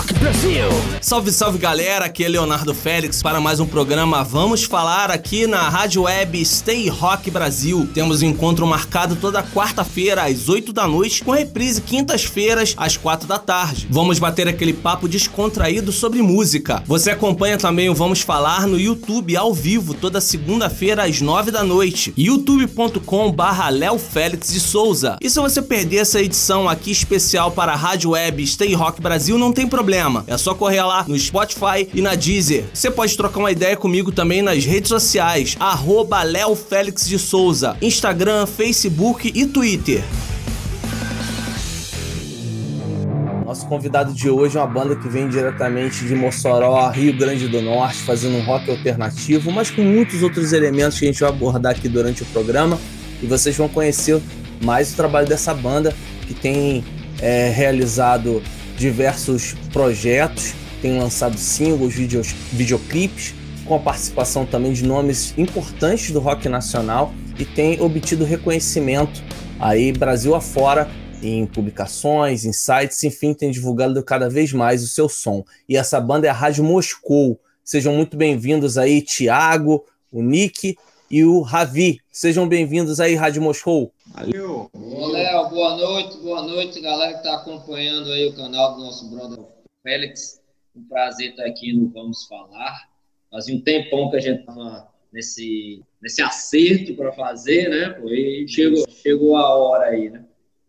Rock Brasil! Salve, salve galera, aqui é Leonardo Félix para mais um programa Vamos Falar aqui na Rádio Web Stay Rock Brasil. Temos um encontro marcado toda quarta-feira às 8 da noite, com reprise quintas-feiras às 4 da tarde. Vamos bater aquele papo descontraído sobre música. Você acompanha também o Vamos Falar no YouTube ao vivo toda segunda-feira às 9 da noite, youtube.com barra Léo Félix de Souza. E se você perder essa edição aqui especial para a Rádio Web Stay Rock Brasil, não tem problema. É só correr lá no Spotify e na Deezer. Você pode trocar uma ideia comigo também nas redes sociais, arroba Léo Félix de Souza, Instagram, Facebook e Twitter. Nosso convidado de hoje é uma banda que vem diretamente de Mossoró, Rio Grande do Norte, fazendo um rock alternativo, mas com muitos outros elementos que a gente vai abordar aqui durante o programa. E vocês vão conhecer mais o trabalho dessa banda que tem é, realizado diversos projetos, tem lançado singles, videos, videoclipes, com a participação também de nomes importantes do rock nacional e tem obtido reconhecimento aí Brasil afora em publicações, em sites, enfim, tem divulgado cada vez mais o seu som. E essa banda é a Rádio Moscou. Sejam muito bem-vindos aí, Tiago, o Nick e o Ravi. Sejam bem-vindos aí, Rádio Moscou. Valeu. Ô, Léo, boa noite, boa noite, galera que está acompanhando aí o canal do nosso brother Félix. Um prazer estar aqui no Vamos Falar. Fazia um tempão que a gente estava nesse, nesse acerto para fazer, né? E chegou, chegou a hora aí, né?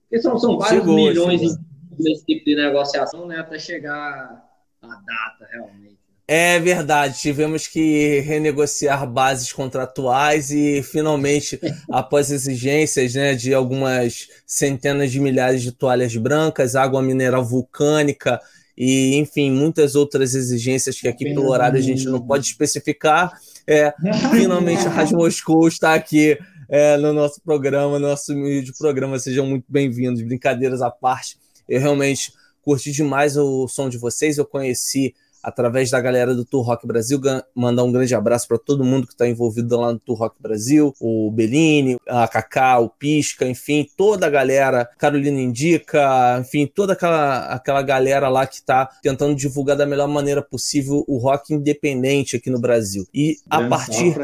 Porque são, são vários chegou, milhões chegou. nesse tipo de negociação, né? Até chegar a data realmente. É verdade, tivemos que renegociar bases contratuais e finalmente, após exigências né, de algumas centenas de milhares de toalhas brancas, água mineral vulcânica e, enfim, muitas outras exigências que aqui pelo horário a gente não pode especificar, é, finalmente a Rádio Moscou está aqui é, no nosso programa, no nosso de programa. Sejam muito bem-vindos, brincadeiras à parte. Eu realmente curti demais o som de vocês, eu conheci através da galera do Tour Rock Brasil. Mandar um grande abraço para todo mundo que está envolvido lá no Tour Rock Brasil, o Bellini, a Kaká, o Pisca, enfim, toda a galera, Carolina Indica, enfim, toda aquela, aquela galera lá que está tentando divulgar da melhor maneira possível o rock independente aqui no Brasil. E a partir.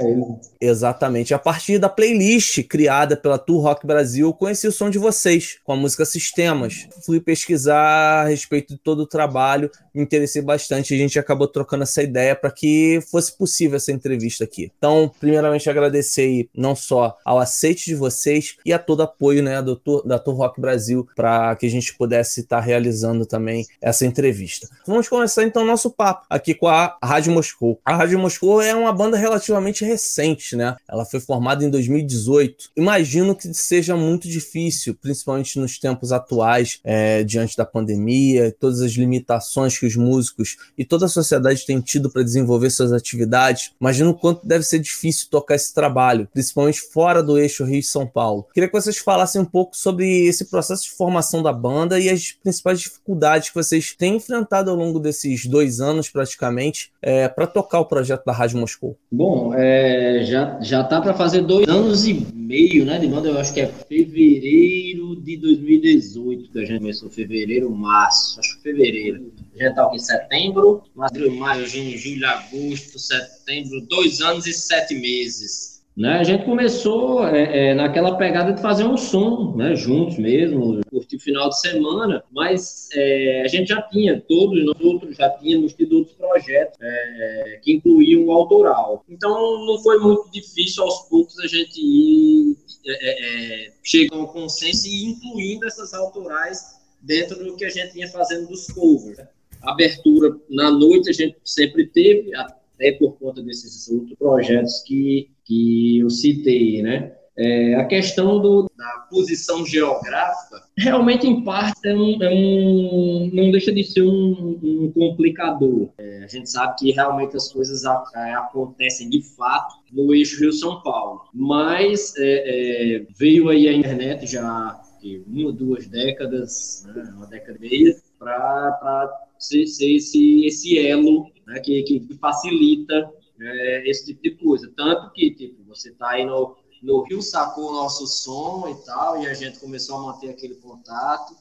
Exatamente. A partir da playlist criada pela Tour Rock Brasil, eu conheci o som de vocês, com a música Sistemas. Fui pesquisar a respeito de todo o trabalho, me interessei bastante. A gente gente acabou trocando essa ideia para que fosse possível essa entrevista aqui. Então, primeiramente, agradecer não só ao aceite de vocês e a todo apoio né, do, da Tour Rock Brasil para que a gente pudesse estar tá realizando também essa entrevista. Vamos começar então nosso papo aqui com a Rádio Moscou. A Rádio Moscou é uma banda relativamente recente, né? Ela foi formada em 2018. Imagino que seja muito difícil, principalmente nos tempos atuais, é, diante da pandemia, todas as limitações que os músicos e toda a sociedade tem tido para desenvolver suas atividades, imagino o quanto deve ser difícil tocar esse trabalho, principalmente fora do eixo Rio-São Paulo. Queria que vocês falassem um pouco sobre esse processo de formação da banda e as principais dificuldades que vocês têm enfrentado ao longo desses dois anos, praticamente, é, para tocar o projeto da Rádio Moscou. Bom, é, já, já tá para fazer dois anos e meio, né, de banda, eu acho que é fevereiro de 2018 que a gente começou, fevereiro, março, acho que fevereiro. A gente tá aqui em setembro, abril, maio, junho, julho, agosto, setembro, dois anos e sete meses. Né? A gente começou é, é, naquela pegada de fazer um som, né, juntos mesmo, curtir o final de semana, mas é, a gente já tinha, todos nós outros já tínhamos tido outros projetos é, que incluíam o autoral. Então não foi muito difícil aos poucos a gente ir é, é, chegando ao consenso e incluindo essas autorais dentro do que a gente vinha fazendo dos covers. Abertura na noite a gente sempre teve, até por conta desses outros projetos que, que eu citei, né? É, a questão do, da posição geográfica, realmente, em parte, é um, é um não deixa de ser um, um complicador. É, a gente sabe que realmente as coisas a, a, acontecem de fato no eixo Rio-São Paulo, mas é, é, veio aí a internet já uma, duas décadas, né, uma década e meia, para ser, ser esse, esse elo né, que, que facilita é, esse tipo de coisa. Tanto que, tipo, você está aí no, no Rio, sacou o nosso som e tal, e a gente começou a manter aquele contato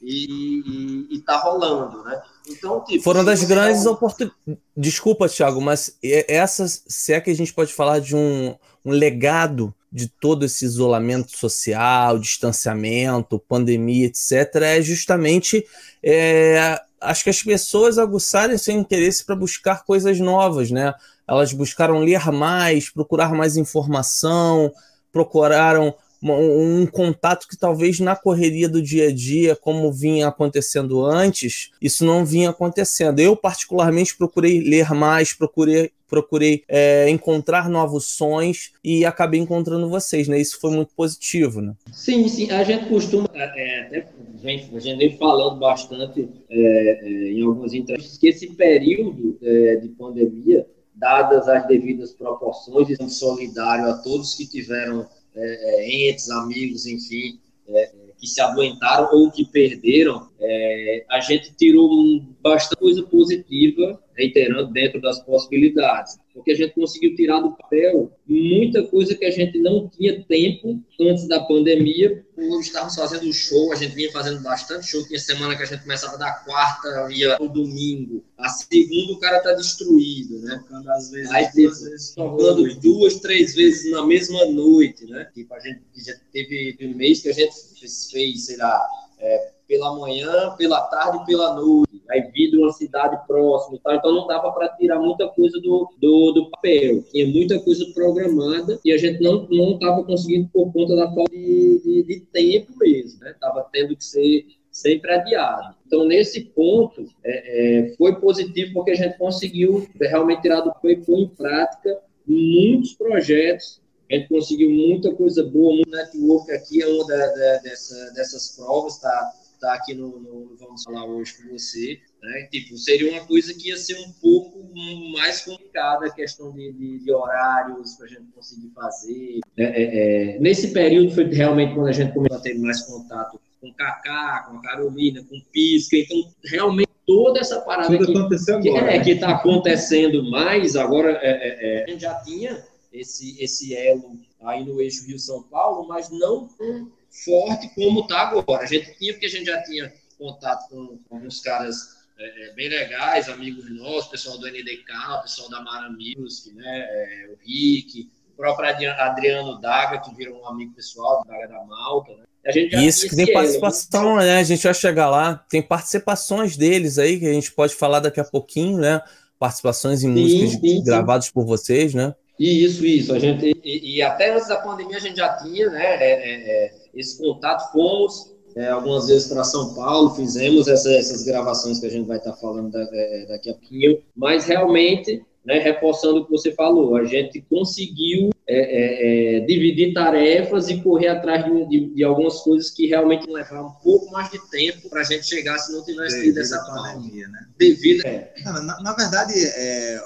e, e, e tá rolando, né? Então, tipo, Foram das grandes tá... oportunidades. Desculpa, Thiago, mas essas, se é que a gente pode falar de um, um legado de todo esse isolamento social, distanciamento, pandemia, etc., é justamente é, acho que as pessoas aguçarem seu interesse para buscar coisas novas, né? Elas buscaram ler mais, procurar mais informação, procuraram um, contato que talvez na correria do dia a dia, como vinha acontecendo antes, isso não vinha acontecendo. Eu, particularmente, procurei ler mais, procurei procurei é, encontrar novos sons e acabei encontrando vocês, né? Isso foi muito positivo, né? Sim, sim. A gente costuma, é, até a gente vem falando bastante é, é, em algumas entrevistas que esse período é, de pandemia, dadas as devidas proporções, e solidário a todos que tiveram é, é, entes, amigos, enfim, é, que se aguentaram ou que perderam, é, a gente tirou bastante coisa positiva, reiterando, dentro das possibilidades porque a gente conseguiu tirar do papel muita coisa que a gente não tinha tempo antes da pandemia, por estarmos fazendo show, a gente vinha fazendo bastante show, tinha semana que a gente começava da quarta, ia no domingo, a segunda o cara tá destruído, né? Tocando às vezes, Aí, duas tipo, vezes tocando duas, três vezes na mesma noite, né? Tipo, a gente, gente teve um mês que a gente fez, sei lá, é, pela manhã, pela tarde e pela noite. Aí vidro uma cidade próxima e tal. Então não dava para tirar muita coisa do, do, do, papel. Tinha muita coisa programada e a gente não estava conseguindo por conta da falta de, de, de tempo mesmo. Né? Tava tendo que ser sempre adiado. Então, nesse ponto, é, é, foi positivo porque a gente conseguiu realmente tirar do papel pôr em prática muitos projetos a gente conseguiu muita coisa boa, muito network aqui é uma da, da, dessa, dessas provas, tá? Tá aqui no, no, Vamos Falar hoje com você. Né? Tipo, seria uma coisa que ia ser um pouco mais complicada a questão de, de, de horários para a gente conseguir fazer. É, é, é, nesse período foi realmente quando a gente começou a ter mais contato com o Kaká, com a Carolina, com o Pisca. Então, realmente, toda essa parada Tudo que, que, é, que está acontecendo mais agora, é, é, é, a gente já tinha esse, esse elo aí no eixo Rio-São Paulo, mas não tão forte como está agora. A gente tinha, porque a gente já tinha contato com, com alguns caras é, é bem legais, amigos nossos, pessoal do NDK, pessoal da Mara Music, né, é, o Rick, o próprio Adriano Daga, que virou um amigo pessoal, do Daga da Malta, né? Isso que tem participação, elo, né? A gente vai chegar lá. Tem participações deles aí que a gente pode falar daqui a pouquinho, né? Participações em sim, músicas sim, gravadas sim. por vocês, né? Isso, isso. A gente, e, e, até antes da pandemia a gente já tinha né, é, é, é esse contato. Fomos é, algumas vezes para São Paulo, fizemos essa, essas gravações que a gente vai estar tá falando da, é, daqui a pouquinho, mas realmente, né, reforçando o que você falou, a gente conseguiu é, dividir tarefas e correr atrás de, de, de, algumas coisas que realmente levaram um pouco mais de tempo para a gente chegar se não tivesse tido essa pandemia. Né? Devido. Na, na, verdade, é,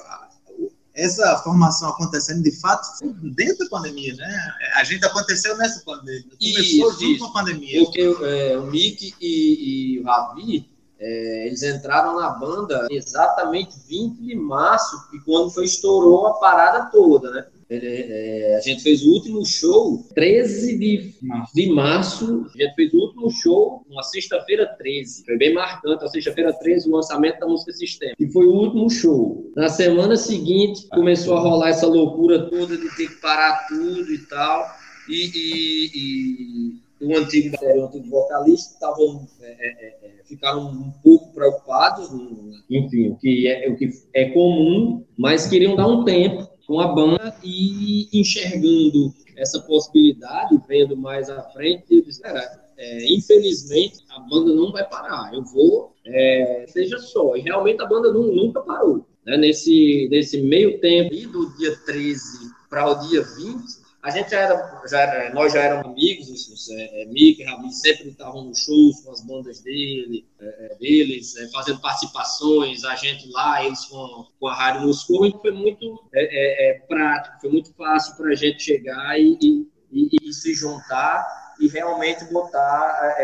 essa formação acontecendo de fato dentro da pandemia, né? A gente aconteceu nessa pandemia. Começou isso, junto com a pandemia. Porque é, o Mick e, e o Ravi, é, eles entraram na banda exatamente 20 de março, e quando foi estourou a parada toda, né? É, a gente fez o último show 13 de, de março. A gente fez o último show uma sexta-feira 13. Foi bem marcante. A sexta-feira 13, o lançamento da música Sistema. E foi o último show. Na semana seguinte, começou a rolar essa loucura toda de ter que parar tudo e tal. E, e, e o antigo o antigo vocalista, estavam é, é, é, ficaram um pouco preocupados, enfim, o que é, o que é comum, mas queriam dar um tempo com a banda e enxergando essa possibilidade, vendo mais à frente, eu disse, cara, é, infelizmente a banda não vai parar, eu vou, é, seja só. E realmente a banda não, nunca parou. Né? Nesse, nesse meio tempo, do dia 13 para o dia 20, a gente já era, já era, nós já éramos amigos, os, é, é, Mick e Rabi sempre estavam nos shows com as bandas dele, é, é deles, é, fazendo participações, a gente lá, eles com, com a Rádio Moscou, então foi muito é, é, prático, foi muito fácil para a gente chegar e, e, e, e, se juntar e realmente botar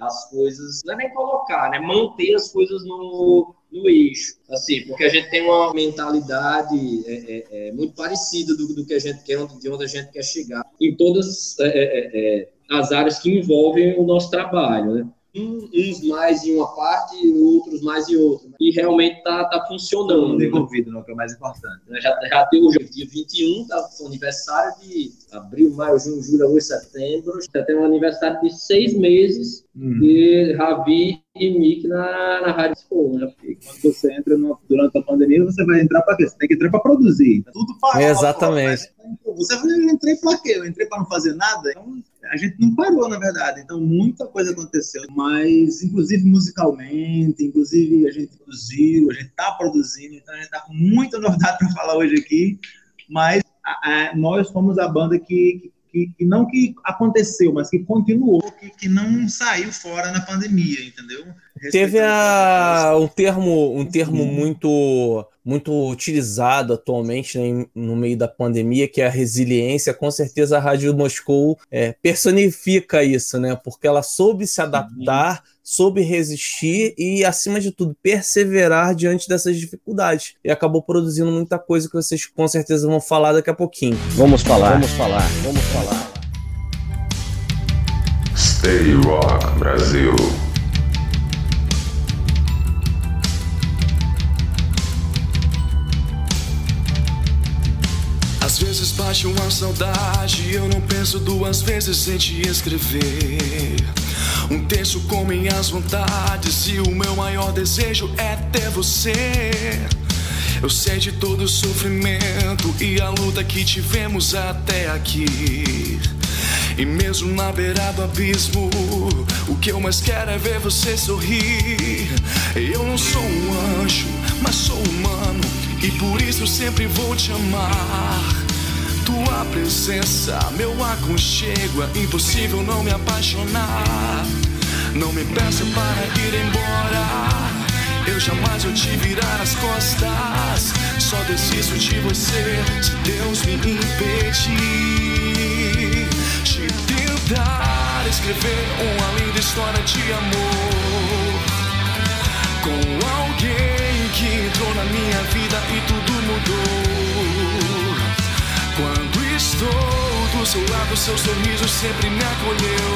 as coisas, não é nem colocar, né? Manter as coisas no, no eixo, assim, porque a gente tem uma mentalidade é, é, é muito parecida do, do, que a gente quer, de onde a gente quer chegar, em todas é, é, as áreas que envolvem o nosso trabalho, né? uns mais em uma parte e outros mais em outra. E realmente está tá funcionando. Desenvolvido, né? que é o mais importante. Já, já tem o dia 21, tá, o aniversário de abril, maio, junho, julho, agosto, setembro. Já tem um aniversário de seis meses hum. de Ravi e Mick na, na Rádio School, né? Quando você entra no, durante a pandemia, você vai entrar para quê? Você tem que entrar para produzir. Tudo para Exatamente. Você vai, eu entrei para quê? Eu entrei para não fazer nada? Então, a gente não parou, na verdade. Então, muita coisa aconteceu, mas, inclusive musicalmente, inclusive a gente produziu, a gente está produzindo, então a gente está com muita novidade para falar hoje aqui, mas a, a, nós fomos a banda que, que, que, não que aconteceu, mas que continuou, que, que não saiu fora na pandemia, entendeu? Teve a, um termo, um termo muito muito utilizado atualmente né, no meio da pandemia, que é a resiliência. Com certeza a Rádio Moscou é, personifica isso, né? Porque ela soube se adaptar, soube resistir e, acima de tudo, perseverar diante dessas dificuldades. E acabou produzindo muita coisa que vocês com certeza vão falar daqui a pouquinho. Vamos falar, vamos falar, vamos falar. Stay Rock Brasil. Às vezes bate uma saudade, eu não penso duas vezes em te escrever. Um texto com minhas vontades e o meu maior desejo é ter você. Eu sei de todo o sofrimento e a luta que tivemos até aqui. E mesmo na beira do abismo, o que eu mais quero é ver você sorrir. Eu não sou um anjo, mas sou humano, e por isso sempre vou te amar. Tua presença, meu aconchego, é impossível não me apaixonar. Não me peça para ir embora. Eu jamais vou te virar as costas. Só desisto de você se Deus me impedir. De tentar escrever uma linda história de amor com alguém que entrou na minha vida e tudo mudou. Quando estou do seu lado, seu sorriso sempre me acolheu.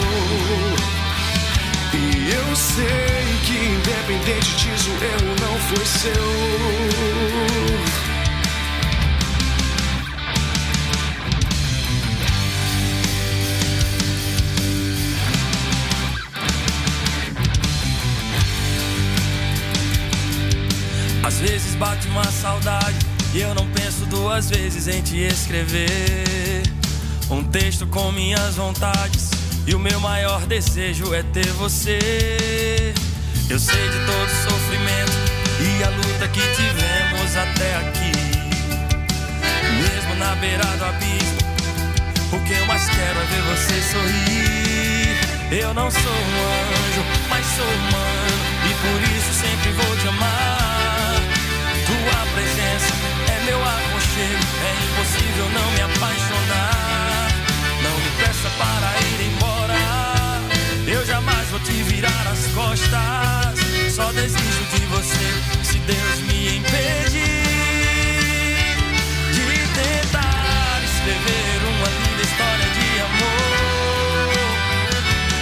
E eu sei que, independente disso, eu não fui seu. Às vezes bate uma saudade e eu não penso duas vezes em te escrever um texto com minhas vontades. E o meu maior desejo é ter você. Eu sei de todo o sofrimento e a luta que tivemos até aqui. Mesmo na beira do abismo, o que eu mais quero é ver você sorrir. Eu não sou um anjo, mas sou humano. E por isso sempre vou te amar. Impossível não me apaixonar. Não me peça para ir embora. Eu jamais vou te virar as costas. Só desisto de você se Deus me impedir de tentar escrever uma linda história de amor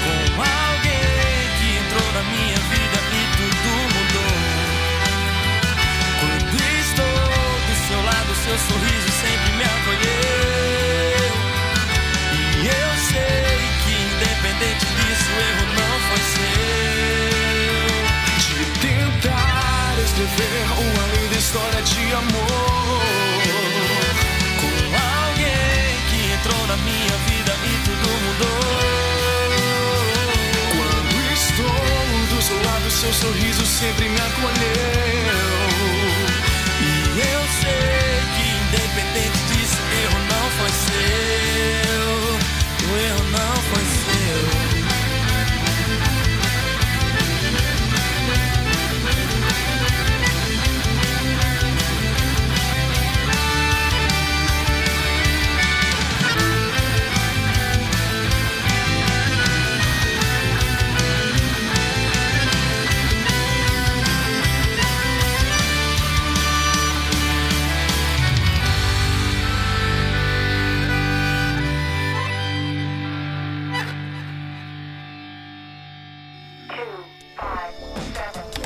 com alguém que entrou na minha vida e tudo mudou. Quando estou seu sorriso sempre me escrever uma linda história de amor. Com alguém que entrou na minha vida e tudo mudou. Quando estou do seu lado, seu sorriso sempre me acolheu.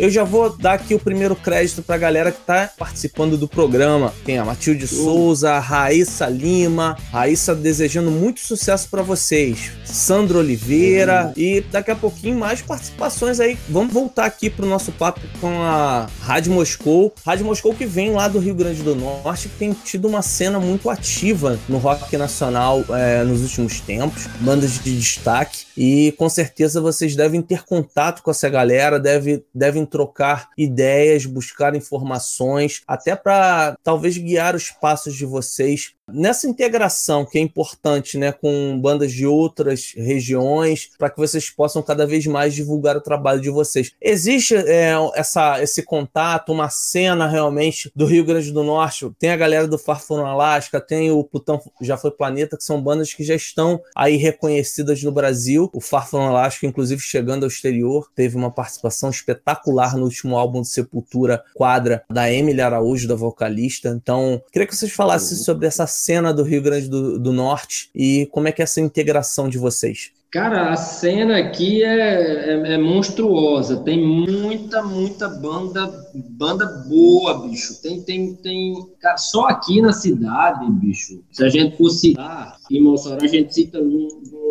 Eu já vou dar aqui o primeiro crédito para a galera que está participando do programa. Tem a Matilde Souza, a Raíssa Lima, Raíssa desejando muito sucesso para vocês. Sandro Oliveira uhum. e daqui a pouquinho mais participações aí. Vamos voltar aqui para o nosso papo com a Rádio Moscou. Rádio Moscou que vem lá do Rio Grande do Norte, que tem tido uma cena muito ativa no rock nacional é, nos últimos tempos, bandas de destaque. E com certeza vocês devem ter contato com essa galera, deve, devem trocar ideias, buscar informações, até para talvez guiar os passos de vocês nessa integração que é importante, né, com bandas de outras regiões, para que vocês possam cada vez mais divulgar o trabalho de vocês. Existe é, essa, esse contato, uma cena realmente do Rio Grande do Norte? Tem a galera do Farfuro Alaska, tem o Putão Já Foi Planeta, que são bandas que já estão aí reconhecidas no Brasil. O Farfuro Alaska, inclusive, chegando ao exterior, teve uma participação espetacular no último álbum de Sepultura, Quadra, da Emily Araújo, da vocalista. Então, queria que vocês falassem sobre essa cena do Rio Grande do, do Norte e como é que é essa integração de vocês? Cara, a cena aqui é, é, é, monstruosa. Tem muita, muita banda, banda boa, bicho. Tem, tem, tem. Cara, só aqui na cidade, bicho. Se a gente for citar, em Mossoró, a gente cita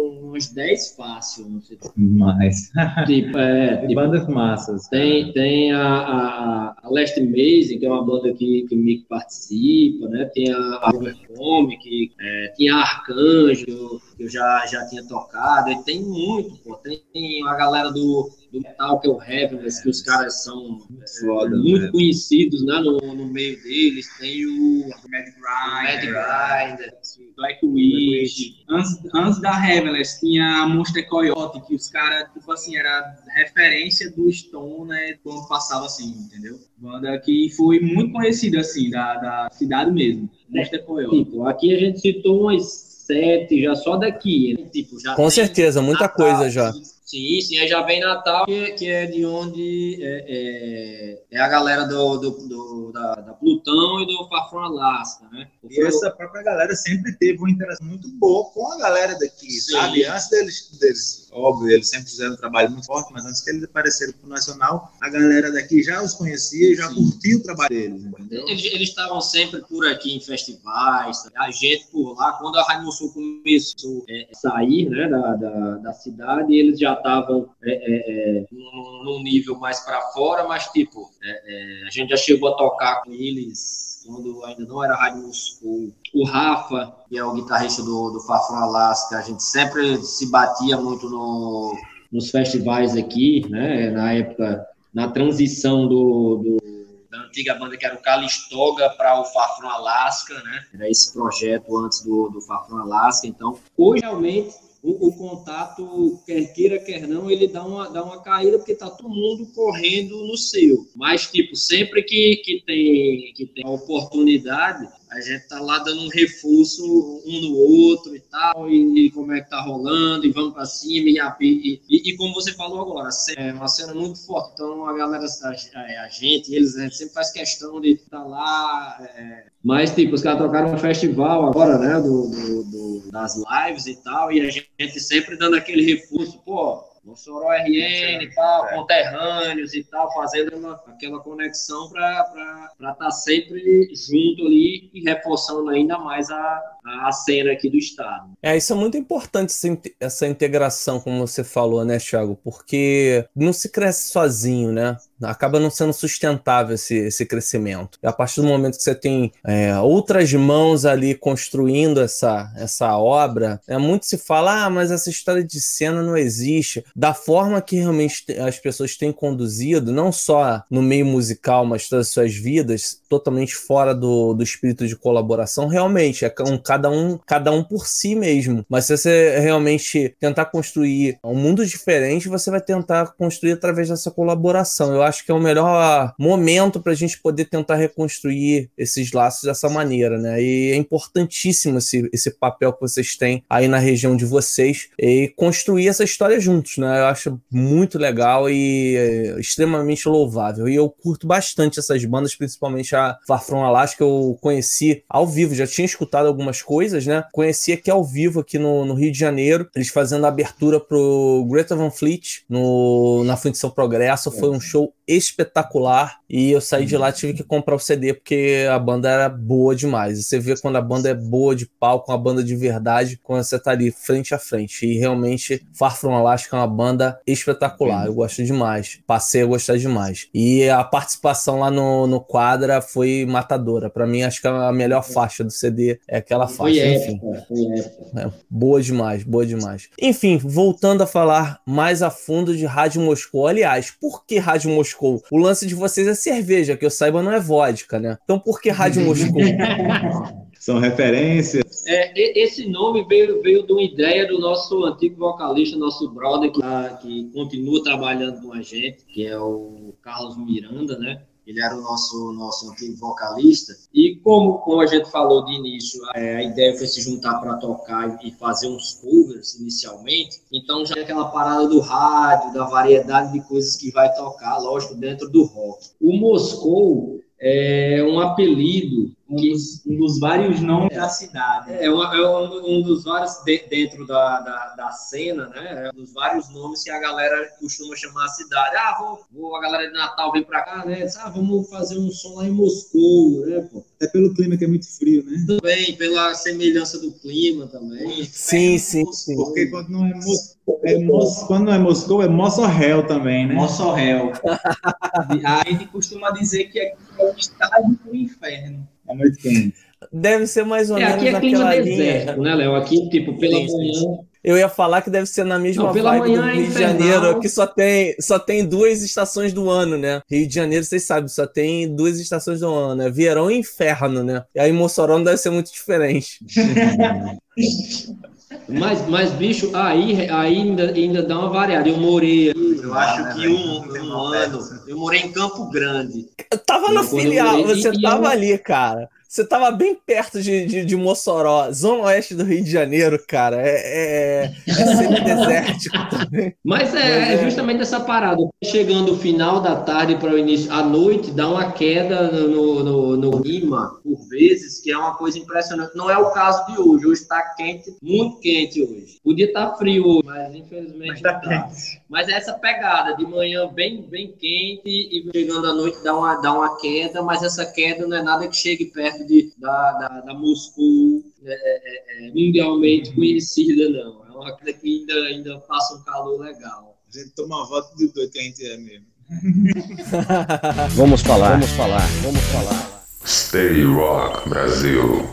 uns 10 fácil. Não sei. Mais. Tipo, é, tipo, bandas massas. Tem, tem a, a, a Last Amazing, que é uma banda que, que o Mick participa, né? Tem a, Overcome, que é, tinha Arcanjo que eu já, já tinha tocado, e tem muito, pô. Tem a galera do, do metal, que é o Heavenless, que os caras são é, Foda, muito né? conhecidos né, no, no meio deles. Tem o Mad Grinder, Mad Grinder Black Witch. Antes, antes da Heavenless tinha a Monster Coyote, que os caras, tipo assim, era referência do Stone, né, quando passava assim, entendeu? Banda que foi muito conhecida, assim, da, da cidade mesmo. Monster Coyote. Tipo, aqui a gente citou umas sete, já só daqui. Né? Tipo, já Com certeza, muita Natal, coisa já. Sim, sim, aí já vem Natal, que, que é de onde é, é, é, a galera do, do, do da, da, Plutão e do Fafron Alaska, né? E essa própria galera sempre teve uma interação muito boa com a galera daqui, sim. sabe? Antes deles, deles óbvio, eles sempre fizeram um trabalho muito forte, mas antes que eles apareceram pro Nacional, a galera daqui já os conhecia e já curtia o trabalho deles, entendeu? Eles estavam sempre por aqui em festivais, a gente por lá, quando a Raimundo Sul começou é, a sair né, da, da, da, cidade, eles já estavam é, é, é num, num, nível mais para fora, mas tipo, é, é, a gente já chegou a tocar com eles quando ainda não era Rádio Moscou. O Rafa, que é o guitarrista do, do Fafron Alaska, a gente sempre se batia muito no, nos festivais aqui, né? Na época, na transição do, do da antiga banda que era o Calistoga para o Fafron Alaska, né? Era esse projeto antes do, do Fafron Alaska. Então, hoje realmente o, o, contato, quer queira, quer não, ele dá uma, dá uma caída porque tá todo mundo correndo no seu. Mas, tipo, sempre que, que, tem, que tem a oportunidade, a gente tá lá dando um reforço um no outro e tal, e, e como é que tá rolando, e vamos para cima, e, e, e, e, como você falou agora, é uma cena muito forte, então a galera, a, a gente, eles, a gente sempre faz questão de estar tá lá, é, mas tipo, os caras tocaram um festival agora, né, do, do, do, das lives e tal, e a gente sempre dando aquele reforço, pô, Mossoró RN e tal, é. conterrâneos e tal, fazendo uma, aquela conexão para estar tá sempre junto ali e reforçando ainda mais a, a cena aqui do estado. É, isso é muito importante, essa integração, como você falou, né, Thiago? Porque não se cresce sozinho, né? Acaba não sendo sustentável esse, esse crescimento. E a partir do momento que você tem é, outras mãos ali construindo essa, essa obra, é, muito se fala, ah, mas essa história de cena não existe. Da forma que realmente as pessoas têm conduzido, não só no meio musical, mas todas as suas vidas, totalmente fora do, do espírito de colaboração, realmente é um, cada um cada um por si mesmo. Mas se você realmente tentar construir um mundo diferente, você vai tentar construir através dessa colaboração. Eu acho que é o melhor momento para a gente poder tentar reconstruir esses laços dessa maneira, né? E é importantíssimo esse, esse papel que vocês têm aí na região de vocês e construir essa história juntos, né? Eu acho muito legal e é, extremamente louvável. E eu curto bastante essas bandas, principalmente a Far From Alaska, eu conheci ao vivo, já tinha escutado algumas coisas, né? Conheci aqui ao vivo, aqui no, no Rio de Janeiro, eles fazendo a abertura pro Greta Van Fleet no, na Fundição Progresso. Foi um show espetacular e eu saí de lá tive que comprar o CD porque a banda era boa demais. E você vê quando a banda é boa de palco, uma banda de verdade, quando você tá ali frente a frente. E realmente Far From Alaska é uma banda espetacular. Eu gosto demais. Passei a gostar demais. E a participação lá no, no quadra foi matadora. Para mim, acho que a melhor faixa do CD é aquela faixa. Foi Enfim, é, boa demais, boa demais. Enfim, voltando a falar mais a fundo de Rádio Moscou. Aliás, por que Rádio Moscou? O lance de vocês é cerveja, que eu saiba não é vodka, né? Então por que Rádio Moscou? São referências. É, esse nome veio, veio de uma ideia do nosso antigo vocalista, nosso brother, que, que continua trabalhando com a gente, que é o Carlos Miranda, né? Ele era o nosso, nosso antigo vocalista. E como, como a gente falou de início, é, a ideia foi se juntar para tocar e fazer uns covers inicialmente. Então já é aquela parada do rádio, da variedade de coisas que vai tocar, lógico, dentro do rock. O Moscou é um apelido um dos, um dos, vários nomes da cidade. É, um, é um, um dos vários de, dentro da, da, da, cena, né? É um dos vários nomes que a galera costuma chamar a cidade. Ah, vou, vou a galera de Natal vem pra cá, né? Ah, vamos fazer um som lá em Moscou, né, pô? É pelo clima que é muito frio, né? Também, pela semelhança do clima também. Sim, sim, sim. Porque quando não é Moscou, é Mos... quando não é Moscou, é Mossorrel também, né? Mossorrel. a gente costuma dizer que é o estágio do inferno. É muito quente. Deve ser mais ou é, menos aqui é clima deserto, né, Léo? Aqui, tipo, pela manhã... Eu ia falar que deve ser na mesma Não, pela vibe manhã do é Rio é de Janeiro, que só tem, só tem duas estações do ano, né? Rio de Janeiro, vocês sabem, só tem duas estações do ano, né? Verão e inferno, né? E aí Mossoró não deve ser muito diferente. mas, mas, bicho, aí, aí ainda, ainda dá uma variada. Eu morei, eu acho que um, um ano, eu morei em Campo Grande. Eu tava na filial, você tava ali, cara. Você tava bem perto de, de, de, Mossoró, zona oeste do Rio de Janeiro, cara. É, é, é semidesértico também. Mas é, é, justamente essa parada. Chegando o final da tarde para o início, à noite, dá uma queda no, no, no clima, por vezes, que é uma coisa impressionante. Não é o caso de hoje. Hoje está quente, muito quente hoje. Podia estar tá frio hoje, mas infelizmente mas tá tá. Mas é essa pegada de manhã bem, bem quente e chegando à noite dá uma, dá uma queda, mas essa queda não é nada que chegue perto de, da, da, da Moscou é, é, é, mundialmente conhecida, não. É uma coisa que ainda, ainda passa um calor legal. A gente toma voto de doido que a gente é mesmo. vamos falar, vamos falar, vamos falar. Stay Rock Brasil.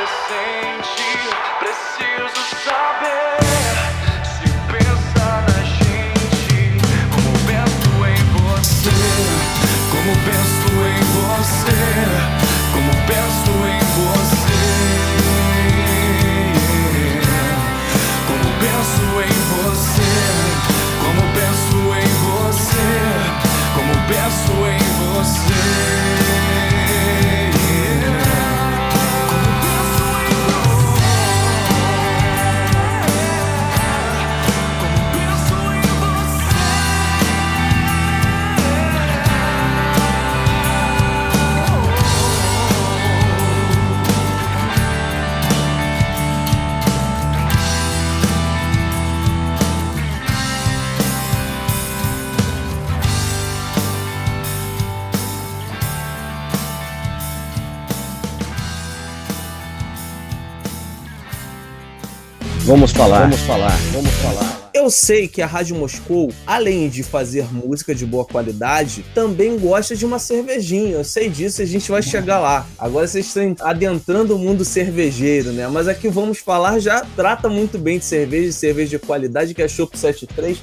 just sing. Vamos falar, vamos falar, vamos falar. Eu sei que a Rádio Moscou, além de fazer música de boa qualidade, também gosta de uma cervejinha. Eu sei disso e a gente vai chegar lá. Agora vocês estão adentrando o mundo cervejeiro, né? Mas aqui vamos falar já trata muito bem de cerveja, cerveja de qualidade, que é a Chopp 73.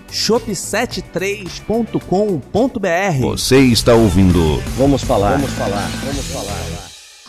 shop73.com.br. Você está ouvindo Vamos falar, vamos falar, vamos falar.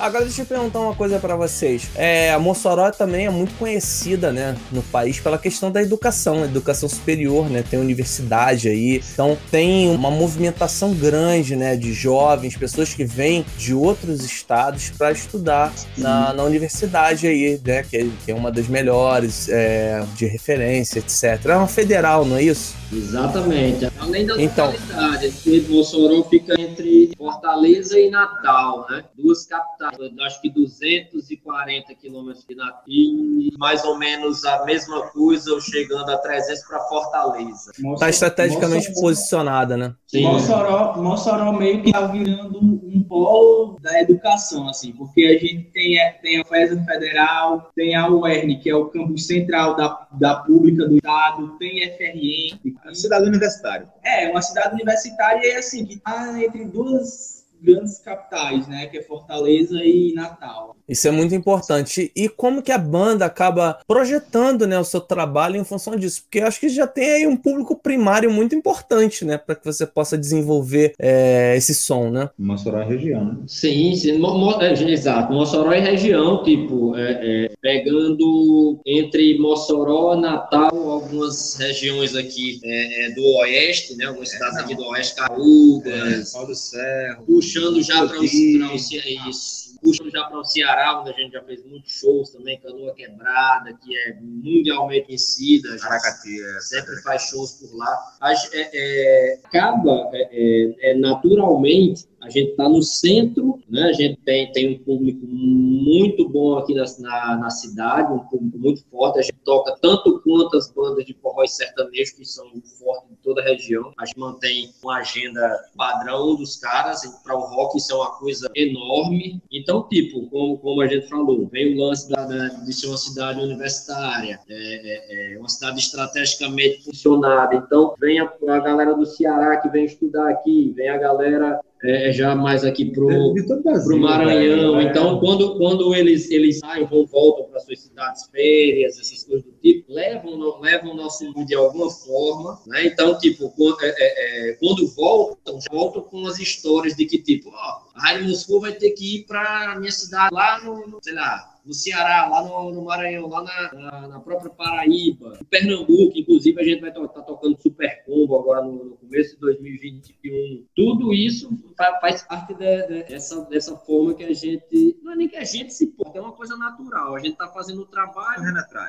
Agora deixa eu perguntar uma coisa pra vocês. É, a Mossoró também é muito conhecida, né, no país pela questão da educação, educação superior, né? Tem universidade aí, então tem uma movimentação grande, né, de jovens, pessoas que vêm de outros estados para estudar na, na universidade aí, né, que é, que é uma das melhores é, de referência, etc. É uma federal, não é isso? Exatamente. Além da Então. porque Mossoró fica entre Fortaleza e Natal, né? Duas capitais, acho que 240 quilômetros de Natal. E mais ou menos a mesma coisa, chegando a 300 para Fortaleza. Tá estrategicamente Mossoró- posicionada, né? Sim. Mossoró, Mossoró meio que tá virando um, polo da educação, assim, porque a gente tem, a- tem a FESA Federal, tem a UERN, que é o campus central da, da pública do estado, tem FRN. Cidade universitária. É, uma cidade universitária assim, que tá entre duas, grandes capitais, né? Que é Fortaleza e Natal. Isso é muito importante. E como que a banda acaba projetando né, o seu trabalho em função disso? Porque eu acho que já tem aí um público primário muito importante, né? Para que você possa desenvolver é, esse som, né? Mossoró é região, né? Sim, sim. Mo, mo, é, exato. Mossoró é região, tipo, é, é, pegando entre Mossoró, Natal, algumas regiões aqui é, é, do oeste, né? Algumas cidades aqui do oeste, Carugas, Pau do Cerro, puxando já para o Toti. isso puxam já para o Ceará, onde a gente já fez muitos shows também, Canoa Quebrada, que é mundialmente conhecida, Aracati, é. sempre faz shows por lá. É, é, acaba é, é, é, naturalmente a gente está no centro, né? A gente tem, tem um público muito bom aqui na, na, na cidade, um público muito forte. A gente toca tanto quanto as bandas de forró e sertanejo que são fortes toda a região. A gente mantém uma agenda padrão dos caras para o rock, isso é uma coisa enorme. Então, tipo, como, como a gente falou, vem o lance da, da- de ser uma cidade universitária, é, é, é uma cidade estrategicamente funcionada. Então, vem a, a galera do Ceará que vem estudar aqui, vem a galera é, já mais aqui pro, o Brasil, pro Maranhão. né? Então, quando, quando eles, eles saem, vão, voltam para suas cidades, férias, essas coisas do tipo, levam, levam o nosso mundo de alguma forma, né? Então, tipo, quando, é, é, é, quando voltam, voltam com as histórias de que, tipo, ó, a Rádio Moscou vai ter que ir para minha cidade, lá no, no, sei lá, no Ceará, lá no, no Maranhão, lá na, na, na própria Paraíba, em Pernambuco, inclusive a gente vai estar tocando Super Combo agora no, no começo de 2021. Tudo isso fa- faz parte de- de- dessa, dessa forma que a gente. Não é nem que a gente se importa, é uma coisa natural. A gente está fazendo o trabalho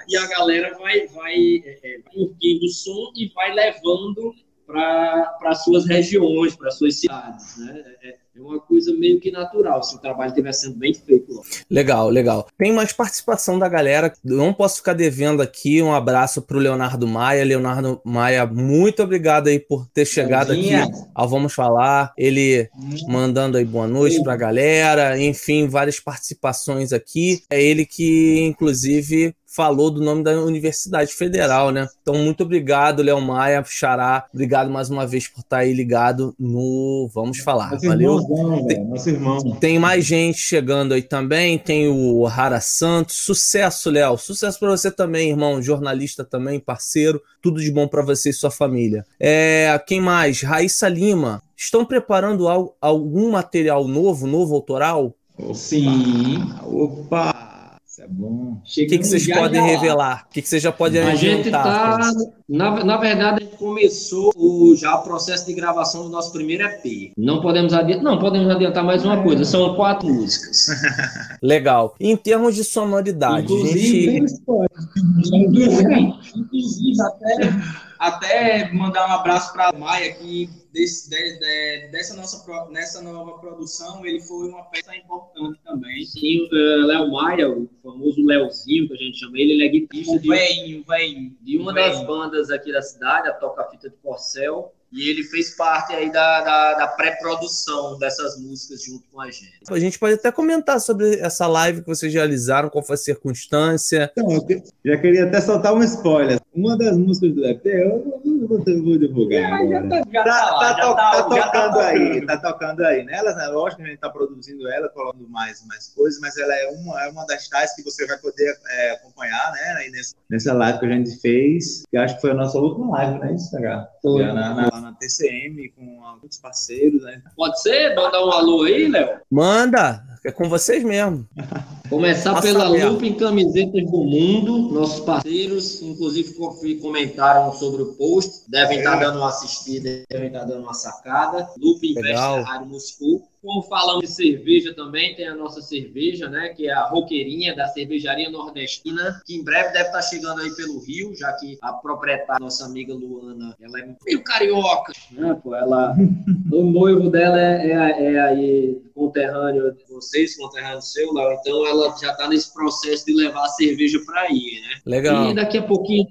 e a galera vai, vai é, é, curtindo o som e vai levando para suas regiões, para suas cidades. Né? É, é uma coisa meio que natural, se o trabalho estiver sendo bem feito. lá. Legal, legal. Tem mais participação da galera. Não posso ficar devendo aqui um abraço para o Leonardo Maia. Leonardo Maia, muito obrigado aí por ter chegado aqui ao Vamos Falar. Ele mandando aí boa noite para a galera. Enfim, várias participações aqui. É ele que, inclusive, falou do nome da Universidade Federal, né? Então, muito obrigado, Léo Maia, Xará. Obrigado mais uma vez por estar aí ligado no Vamos Falar. Nosso Valeu. irmãozão, velho, Nosso irmão. Tem mais gente chegando aí também. Tem o Rara Santos. Sucesso, Léo. Sucesso para você também, irmão. Jornalista também, parceiro. Tudo de bom para você e sua família. É, quem mais? Raíssa Lima. Estão preparando al- algum material novo, novo autoral? Sim. Opa! Isso é bom. O que, que vocês podem revelar? O que, que vocês já podem A gente tá. Na, na verdade, a gente começou o, já o processo de gravação do nosso primeiro EP. Não podemos adiantar. Não, podemos adiantar mais uma coisa. São quatro músicas. Legal. Em termos de sonoridade, Inclusive, gente. Inclusive, inclusive, até, até mandar um abraço para Maia, que desse, de- de- dessa nossa, nessa nova produção, ele foi uma peça importante também. Sim, eh, Léo Maia, o famoso Léozinho, que a gente chama ele, ele é guitarrista O de, veinho, veinho. de uma das bandas aqui da cidade, a Toca Fita de Porcel. E ele fez parte aí da, da, da pré-produção dessas músicas junto com a gente. A gente pode até comentar sobre essa live que vocês realizaram, qual foi a circunstância. Então, já queria até soltar um spoiler. Uma das músicas do EP, eu não vou, eu vou divulgar Já agora. tá, já Tá, tá tá to- tá- tá já tá tocando aí, tá tocando aí. Nela, né? lógico que a gente tá produzindo ela, colocando mais, mais coisas, mas ela é uma, é uma das tais que você vai poder é, acompanhar, né? Aí nessa, nessa live que a gente fez, que acho que foi a nossa última live, né? Isso? Foi. Já Na, na, na TCM, com alguns parceiros, né? Pode ser? Mandar um alô aí, Léo? Manda! É com vocês mesmo. Começar pela. Lupa em Camisetas do Mundo. Nossos parceiros, inclusive, co- comentaram sobre o post. Devem estar dando uma assistida, devem estar dando uma sacada. Lupa investe Legal. na Rádio Moscou. Como falamos de cerveja também, tem a nossa cerveja, né? Que é a Roqueirinha da Cervejaria Nordestina, que em breve deve estar chegando aí pelo Rio, já que a proprietária, nossa amiga Luana, ela é meio carioca, né? Pô, ela, o noivo dela é, é, é aí conterrâneo de vocês, conterrâneo seu, Léo. Então ela já está nesse processo de levar a cerveja para aí, né? Legal. E daqui a pouquinho.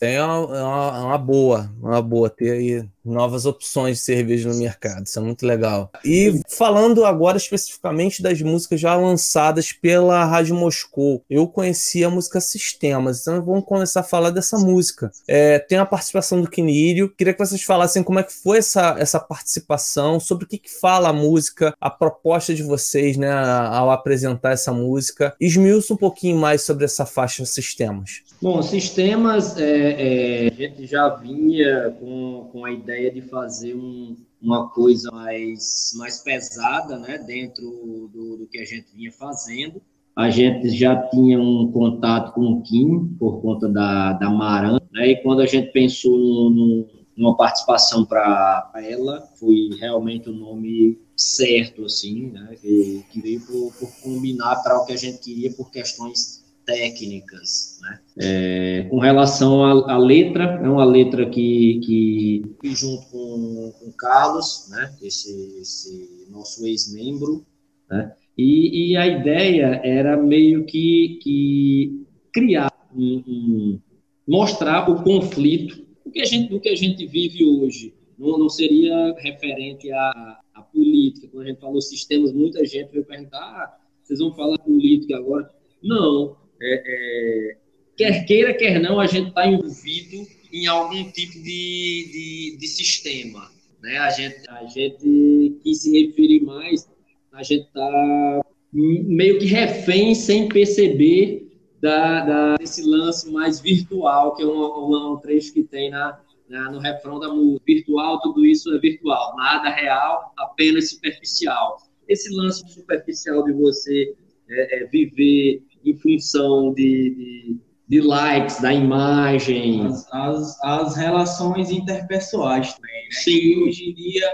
É uma, é uma- é uma boa, uma boa ter aí novas opções de cerveja no mercado. Isso é muito legal. E falando agora especificamente das músicas já lançadas pela Rádio Moscou, eu conheci a música Sistemas, então vamos começar a falar dessa música. É, tem a participação do Quinírio. Queria que vocês falassem como é que foi essa, essa participação, sobre o que, que fala a música, a proposta de vocês né, ao apresentar essa música. Esmiuça um pouquinho mais sobre essa faixa Sistemas. Bom, Sistemas, é, é, a gente já vinha com, com a ideia de fazer um, uma coisa mais, mais pesada, né, dentro do, do que a gente vinha fazendo. A gente já tinha um contato com o Kim por conta da, da Maran, né, e quando a gente pensou no, no, numa participação para ela, foi realmente o nome certo, assim, né, que, que veio por, por combinar para o que a gente queria por questões técnicas. Né? É, com relação à, à, letra, é uma letra que, que junto com, o Carlos, né? esse, esse nosso ex-membro, né? e, e, a ideia era meio que, que criar, um, um, mostrar o conflito, o que a gente, o que a gente vive hoje. Não, não seria referente à, à política. Quando a gente falou sistemas, muita gente veio perguntar: ah, vocês vão falar política agora? Não, é, é, quer queira, quer não, a gente está envolvido em algum tipo de, de, de, sistema. Né? A, gente, a gente quis se referir mais, a gente está meio que refém sem perceber da, da, desse lance mais virtual, que é um, um, trecho que tem na, no refrão da música. Virtual, tudo isso é virtual, nada real, apenas superficial. Esse lance superficial de você é, é, viver em função de, de, de likes, da imagem. As, as, as, relações interpessoais também, né? Sim. Que hoje em dia,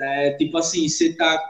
é, tipo assim, você tá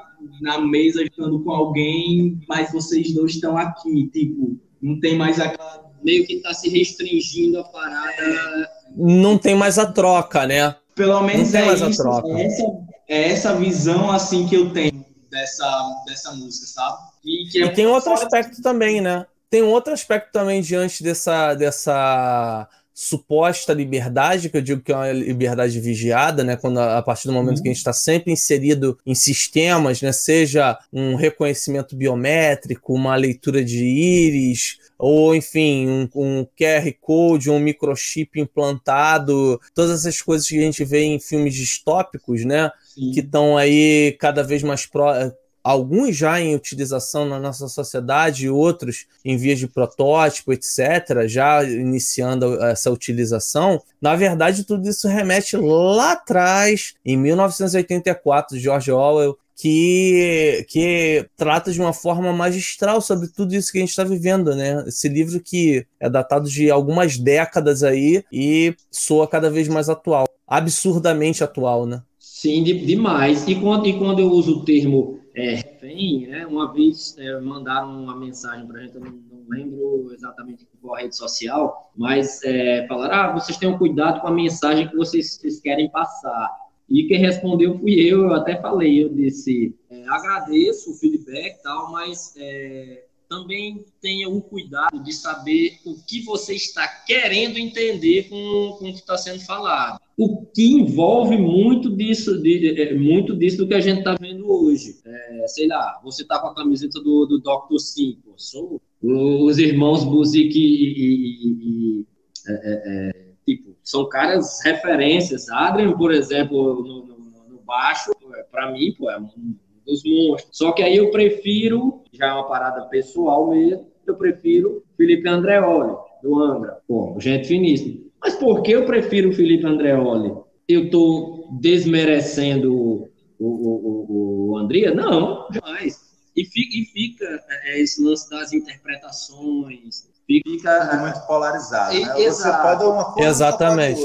na mesa estando com alguém, mas vocês dois estão aqui, tipo, não tem mais aquela... Meio que tá se restringindo a parada... É... Não tem mais a troca, né? Pelo menos é, isso, é, essa, é essa visão, assim, que eu tenho dessa, dessa música, sabe? E, e tem outro aspecto também, né? Tem um outro aspecto também diante dessa, dessa suposta liberdade, que eu digo que é uma liberdade vigiada, né? Quando a, a partir do momento uhum. que a gente está sempre inserido em sistemas, né? Seja um reconhecimento biométrico, uma leitura de íris, ou enfim, um, um, QR Code, um microchip implantado, todas essas coisas que a gente vê em filmes distópicos, né? Sim. Que estão aí cada vez mais próximos alguns já em utilização na nossa sociedade, outros em vias de protótipo, etc., já iniciando essa utilização, na verdade, tudo isso remete lá atrás, em 1984, George Orwell, que, que trata de uma forma magistral sobre tudo isso que a gente está vivendo, né? Esse livro que é datado de algumas décadas aí e soa cada vez mais atual, absurdamente atual, né? Sim, de, demais. E quando, e quando eu uso o termo é, refém, né? Uma vez é, mandaram uma mensagem para a gente, eu não, não, lembro exatamente qual rede social, mas é, falaram: ah, vocês tenham cuidado com a mensagem que vocês, vocês querem passar. E quem respondeu fui eu, eu até falei, eu disse, é, agradeço o feedback e tal, mas é, também tenha o cuidado de saber o que você está querendo entender com, com o que está sendo falado. O que envolve muito disso, de, é, muito disso do que a gente está vendo hoje. É, sei lá, você está com a camiseta do, do Dr. Sim, sou os irmãos Buzik e, e, e é, é, é, tipo, são caras referências. Adrian, por exemplo, no, no, no baixo, para mim, pô, é um dos monstros. Só que aí eu prefiro, já é uma parada pessoal mesmo, eu prefiro Felipe Andreoli, do Angra. Pô, gente finíssimo. Mas por que eu prefiro o Felipe Andreoli? Eu estou desmerecendo o, o, o, o Andria? Não, jamais. E fica, e fica é, esse lance das interpretações. Fica é muito polarizado. Né? Você pode dar uma coisa Exatamente.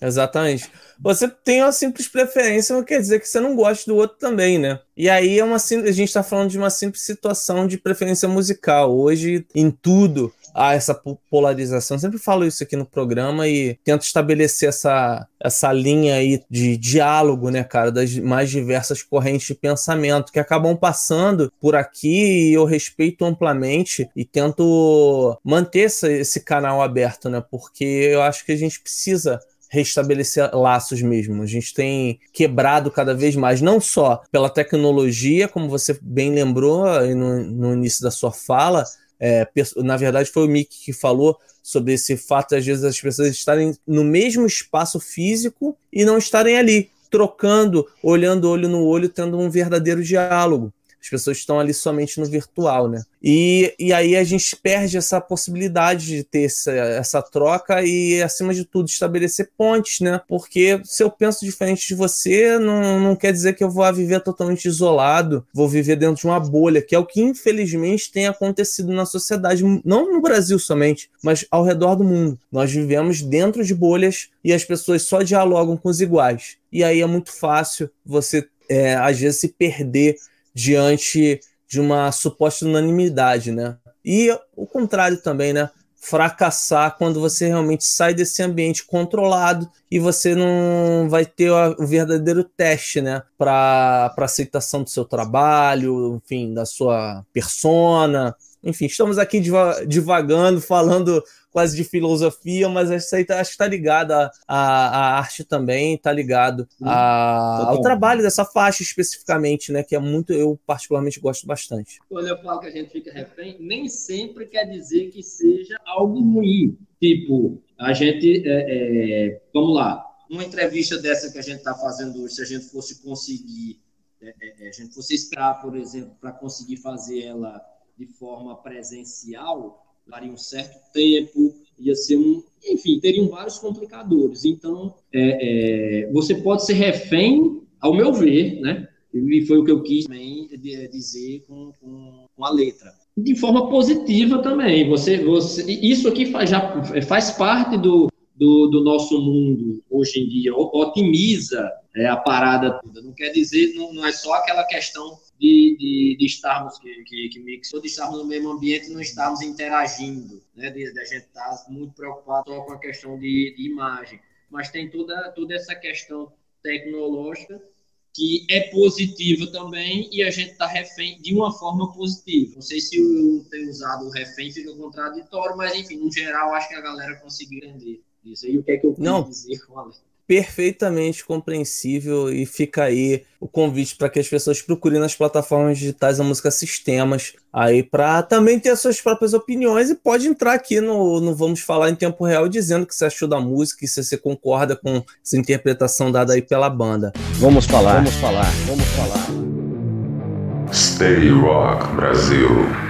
Exatamente. Você tem uma simples preferência, não quer dizer que você não goste do outro também, né? E aí é uma a gente está falando de uma simples situação de preferência musical. Hoje, em tudo, há essa polarização. Eu sempre falo isso aqui no programa e tento estabelecer essa, essa linha aí de diálogo, né, cara, das mais diversas correntes de pensamento que acabam passando por aqui e eu respeito amplamente e tento manter esse, esse canal aberto, né? Porque eu acho que a gente precisa restabelecer laços mesmo. A gente tem quebrado cada vez mais, não só pela tecnologia, como você bem lembrou no, no início da sua fala, é, na verdade, foi o Mick que falou sobre esse fato, às vezes, as pessoas estarem no mesmo espaço físico e não estarem ali, trocando, olhando olho no olho, tendo um verdadeiro diálogo. As pessoas estão ali somente no virtual, né? E, e aí a gente perde essa possibilidade de ter essa, essa troca e, acima de tudo, estabelecer pontes, né? Porque se eu penso diferente de você, não, não quer dizer que eu vou viver totalmente isolado, vou viver dentro de uma bolha, que é o que infelizmente tem acontecido na sociedade, não no Brasil somente, mas ao redor do mundo. Nós vivemos dentro de bolhas e as pessoas só dialogam com os iguais. E aí é muito fácil você, é, às vezes, se perder diante de uma suposta unanimidade, né? E o contrário também, né? Fracassar quando você realmente sai desse ambiente controlado e você não vai ter o verdadeiro teste, né? Para aceitação do seu trabalho, enfim, da sua persona. Enfim, estamos aqui divagando, falando quase de filosofia, mas isso aí tá, acho que está ligado à, à, arte também, está ligado a, ao trabalho dessa faixa especificamente, né? Que é muito, eu particularmente gosto bastante. Quando eu falo que a gente fica refém, nem sempre quer dizer que seja algo ruim. Tipo, a gente, é, é, vamos lá, uma entrevista dessa que a gente está fazendo hoje, se a gente fosse conseguir, é, é, é a gente fosse esperar, por exemplo, para conseguir fazer ela de forma presencial, daria um certo tempo, ia ser um. Enfim, teriam vários complicadores. Então, é, você pode ser refém, ao meu ver, né? E foi o que eu quis também dizer com, com, com a letra. De forma positiva também. Você, você, isso aqui faz, já faz parte do, do, do, nosso mundo hoje em dia, otimiza é, a parada toda. Não quer dizer, não, não é só aquela questão de, de, de estarmos, que, que, que mixou, de estarmos no mesmo ambiente e não estarmos interagindo, né? De, de a gente estar tá muito preocupado só com a questão de, de imagem. Mas tem toda, toda essa questão tecnológica que é positiva também e a gente está refém de uma forma positiva. Não sei se eu tenho usado o refém fica contraditório, mas enfim, no geral acho que a galera conseguiu entender isso. E o que é que eu quero dizer com a letra? Perfeitamente compreensível e fica aí o convite para que as pessoas procurem nas plataformas digitais a música Sistemas aí para também ter as suas próprias opiniões e pode entrar aqui no, no Vamos Falar em Tempo Real dizendo o que você achou da música e se você concorda com essa interpretação dada aí pela banda. Vamos falar, vamos falar, vamos falar. Stay Rock Brasil.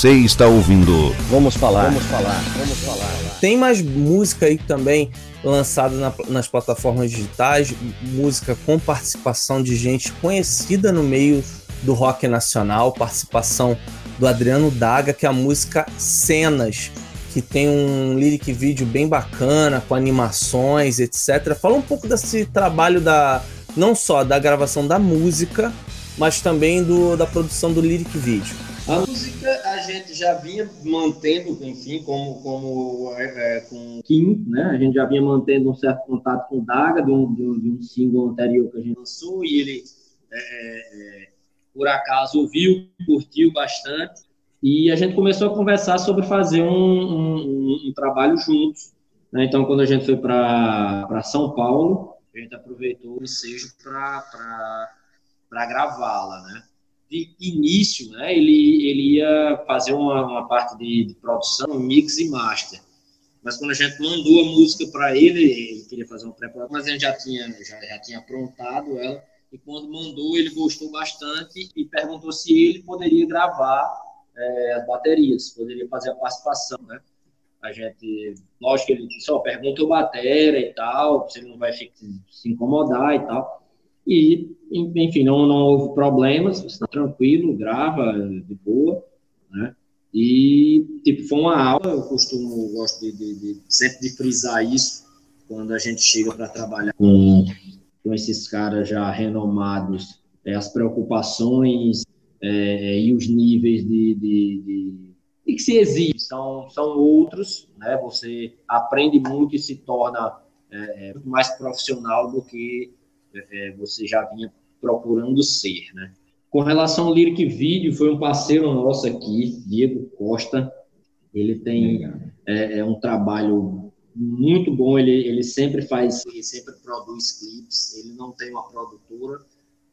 Você está ouvindo. Vamos falar. Vamos falar. Vamos falar. Tem mais música aí também lançada na, nas plataformas digitais, música com participação de gente conhecida no meio do rock nacional, participação do Adriano Daga, que é a música Cenas, que tem um lyric vídeo bem bacana, com animações, etc. Fala um pouco desse trabalho da não só da gravação da música, mas também do, da produção do lyric vídeo. A música a gente já vinha mantendo, enfim, como, como é, é, com Kim, né? A gente já vinha mantendo um certo contato com o Daga, de um, de um, de um single anterior que a gente lançou, e ele, é, é, é por acaso, ouviu, curtiu bastante. E a gente começou a conversar sobre fazer um, um, um trabalho juntos. Né? Então, quando a gente foi para São Paulo, a gente aproveitou o ensejo para gravá-la, né? De início, né, ele, ele ia fazer uma, uma parte de, de, produção, mix e master. Mas quando a gente mandou a música para ele, ele queria fazer uma preparação, mas a gente já tinha, já, já tinha aprontado ela. E quando mandou, ele gostou bastante e perguntou se ele poderia gravar é, as baterias, poderia fazer a participação, né? A gente, lógico que ele disse, ó, pergunta o batera e tal, se ele não vai se incomodar e tal. E, enfim, não, não houve problemas, está tranquilo, grava de boa, né? E, tipo, foi uma aula, eu costumo, gosto de, de, de sempre de frisar isso, quando a gente chega para trabalhar com, com esses caras já renomados, é, as preocupações é, e os níveis de, de, de, que se exige são, são outros, né? Você aprende muito e se torna é, é mais profissional do que é, é, você já vinha procurando ser, né? Com relação ao Lyric Video, foi um parceiro nosso aqui, Diego Costa. Ele tem é, é, um trabalho muito bom. Ele, ele sempre faz, ele sempre produz clipes. Ele não tem uma produtora,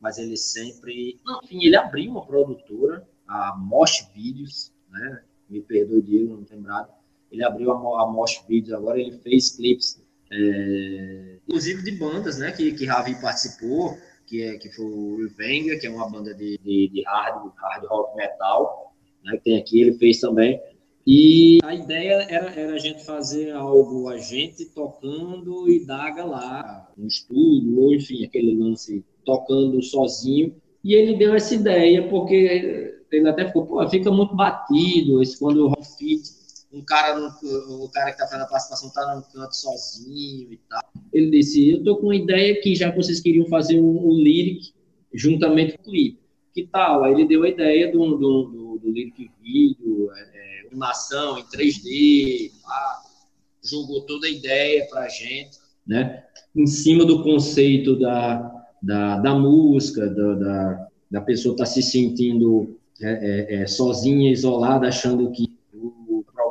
mas ele sempre. Enfim, ele abriu uma produtora, a Mosh Videos, né? Me perdoe, Diego, não lembrado. Ele abriu a, a Mosh Videos agora, ele fez clipes, é, inclusive de bandas, né? Que, que Ravi participou, que, é, que foi o Revenger, que é uma banda de, de, de hard, hard rock metal, né? Que tem aqui, ele fez também. E a ideia era, era a gente fazer algo, a gente tocando e Daga lá, no estúdio, ou enfim, aquele lance tocando sozinho. E ele deu essa ideia, porque ele até ficou, pô, fica muito batido, esse quando o fit, um cara, no, o cara que tá fazendo a participação tá no canto sozinho e tal. Ele disse, eu tô com uma ideia que já vocês queriam fazer um, um lyric juntamente com o clipe. Que tal? Aí ele deu a ideia do, do, do, do lyric vídeo, é, é animação em 3D, pá, jogou toda a ideia pra gente, né? Em cima do conceito da, da, da música, da, da, da pessoa estar tá se sentindo é, é, é, sozinha, isolada, achando que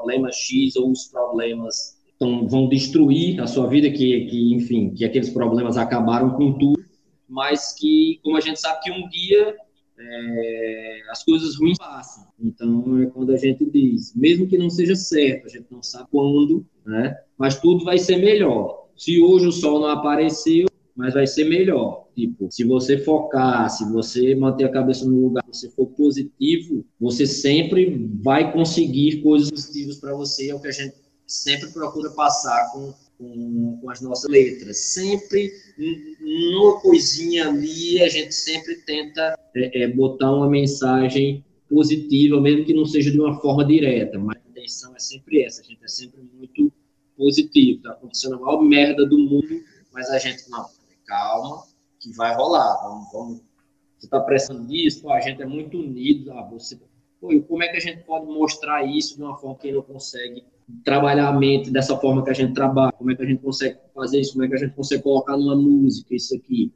problema X ou os problemas tão, vão destruir a sua vida, que, que, enfim, que aqueles problemas acabaram com tudo, mas que, como a gente sabe que um dia é, as coisas ruins passam. Então, é quando a gente diz, mesmo que não seja certo, a gente não sabe quando, né? Mas tudo vai ser melhor. Se hoje o sol não apareceu, mas vai ser melhor. Tipo, se você focar, se você manter a cabeça no lugar, se você for positivo, você sempre vai conseguir coisas positivas para você. É o que a gente sempre procura passar com, com, com, as nossas letras. Sempre, numa coisinha ali, a gente sempre tenta é, é, botar uma mensagem positiva, mesmo que não seja de uma forma direta, mas a intenção é sempre essa. A gente é sempre muito positivo. Está acontecendo a maior merda do mundo, mas a gente não calma, que vai rolar. Vamos, vamos. Você está prestando disso, pô, a gente é muito unido. Ah, você, pô, e como é que a gente pode mostrar isso de uma forma que não consegue trabalhar a mente dessa forma que a gente trabalha? Como é que a gente consegue fazer isso? Como é que a gente consegue colocar numa música isso aqui?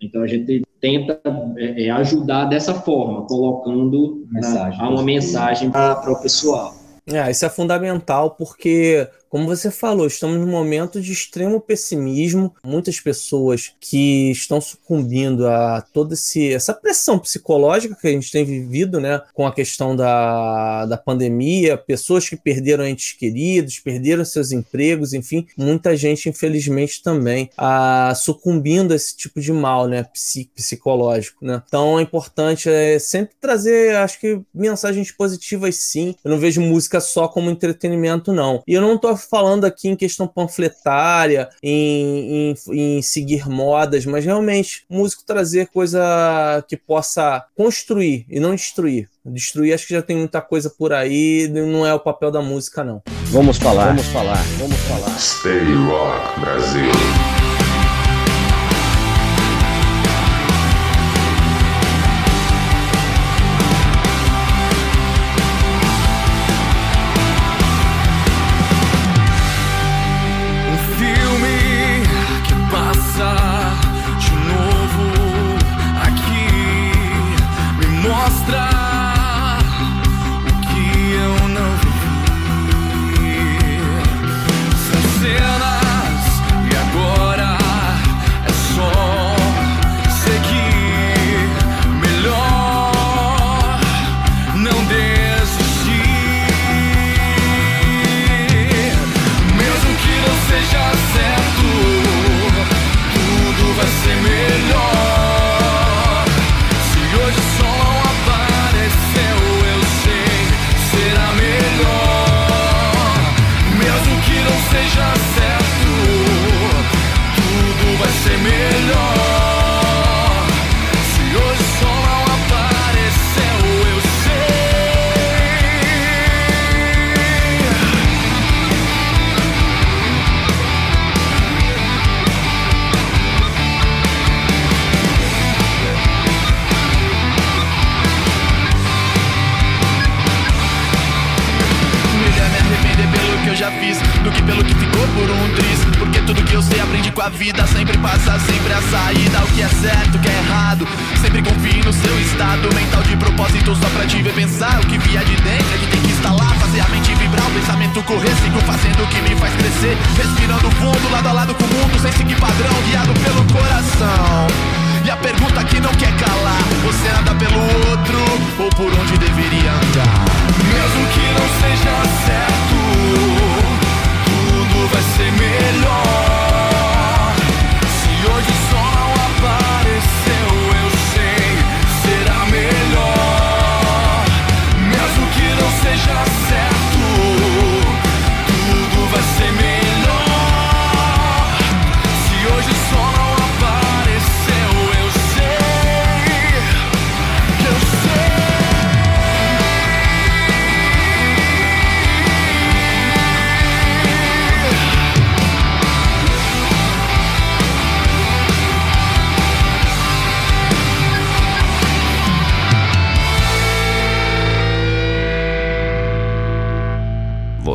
Então a gente tenta é, é ajudar dessa forma, colocando mensagem, a, uma mensagem para o pessoal. É, isso é fundamental porque como você falou, estamos num momento de extremo pessimismo. Muitas pessoas que estão sucumbindo a toda essa pressão psicológica que a gente tem vivido, né? Com a questão da, da pandemia, pessoas que perderam entes queridos, perderam seus empregos, enfim, muita gente, infelizmente, também a, sucumbindo a esse tipo de mal, né? psicológico, né? Então é importante é, sempre trazer, acho que, mensagens positivas sim. Eu não vejo música só como entretenimento, não. E eu não tô falando aqui em questão panfletária, em, em, em seguir modas, mas realmente músico trazer coisa que possa construir e não destruir. Destruir, acho que já tem muita coisa por aí, não é o papel da música, não. Vamos falar, vamos falar, vamos falar. Stay Rock Brasil.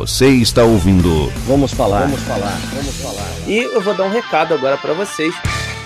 Você está ouvindo. Vamos falar. Vamos falar. Vamos falar. E eu vou dar um recado agora para vocês.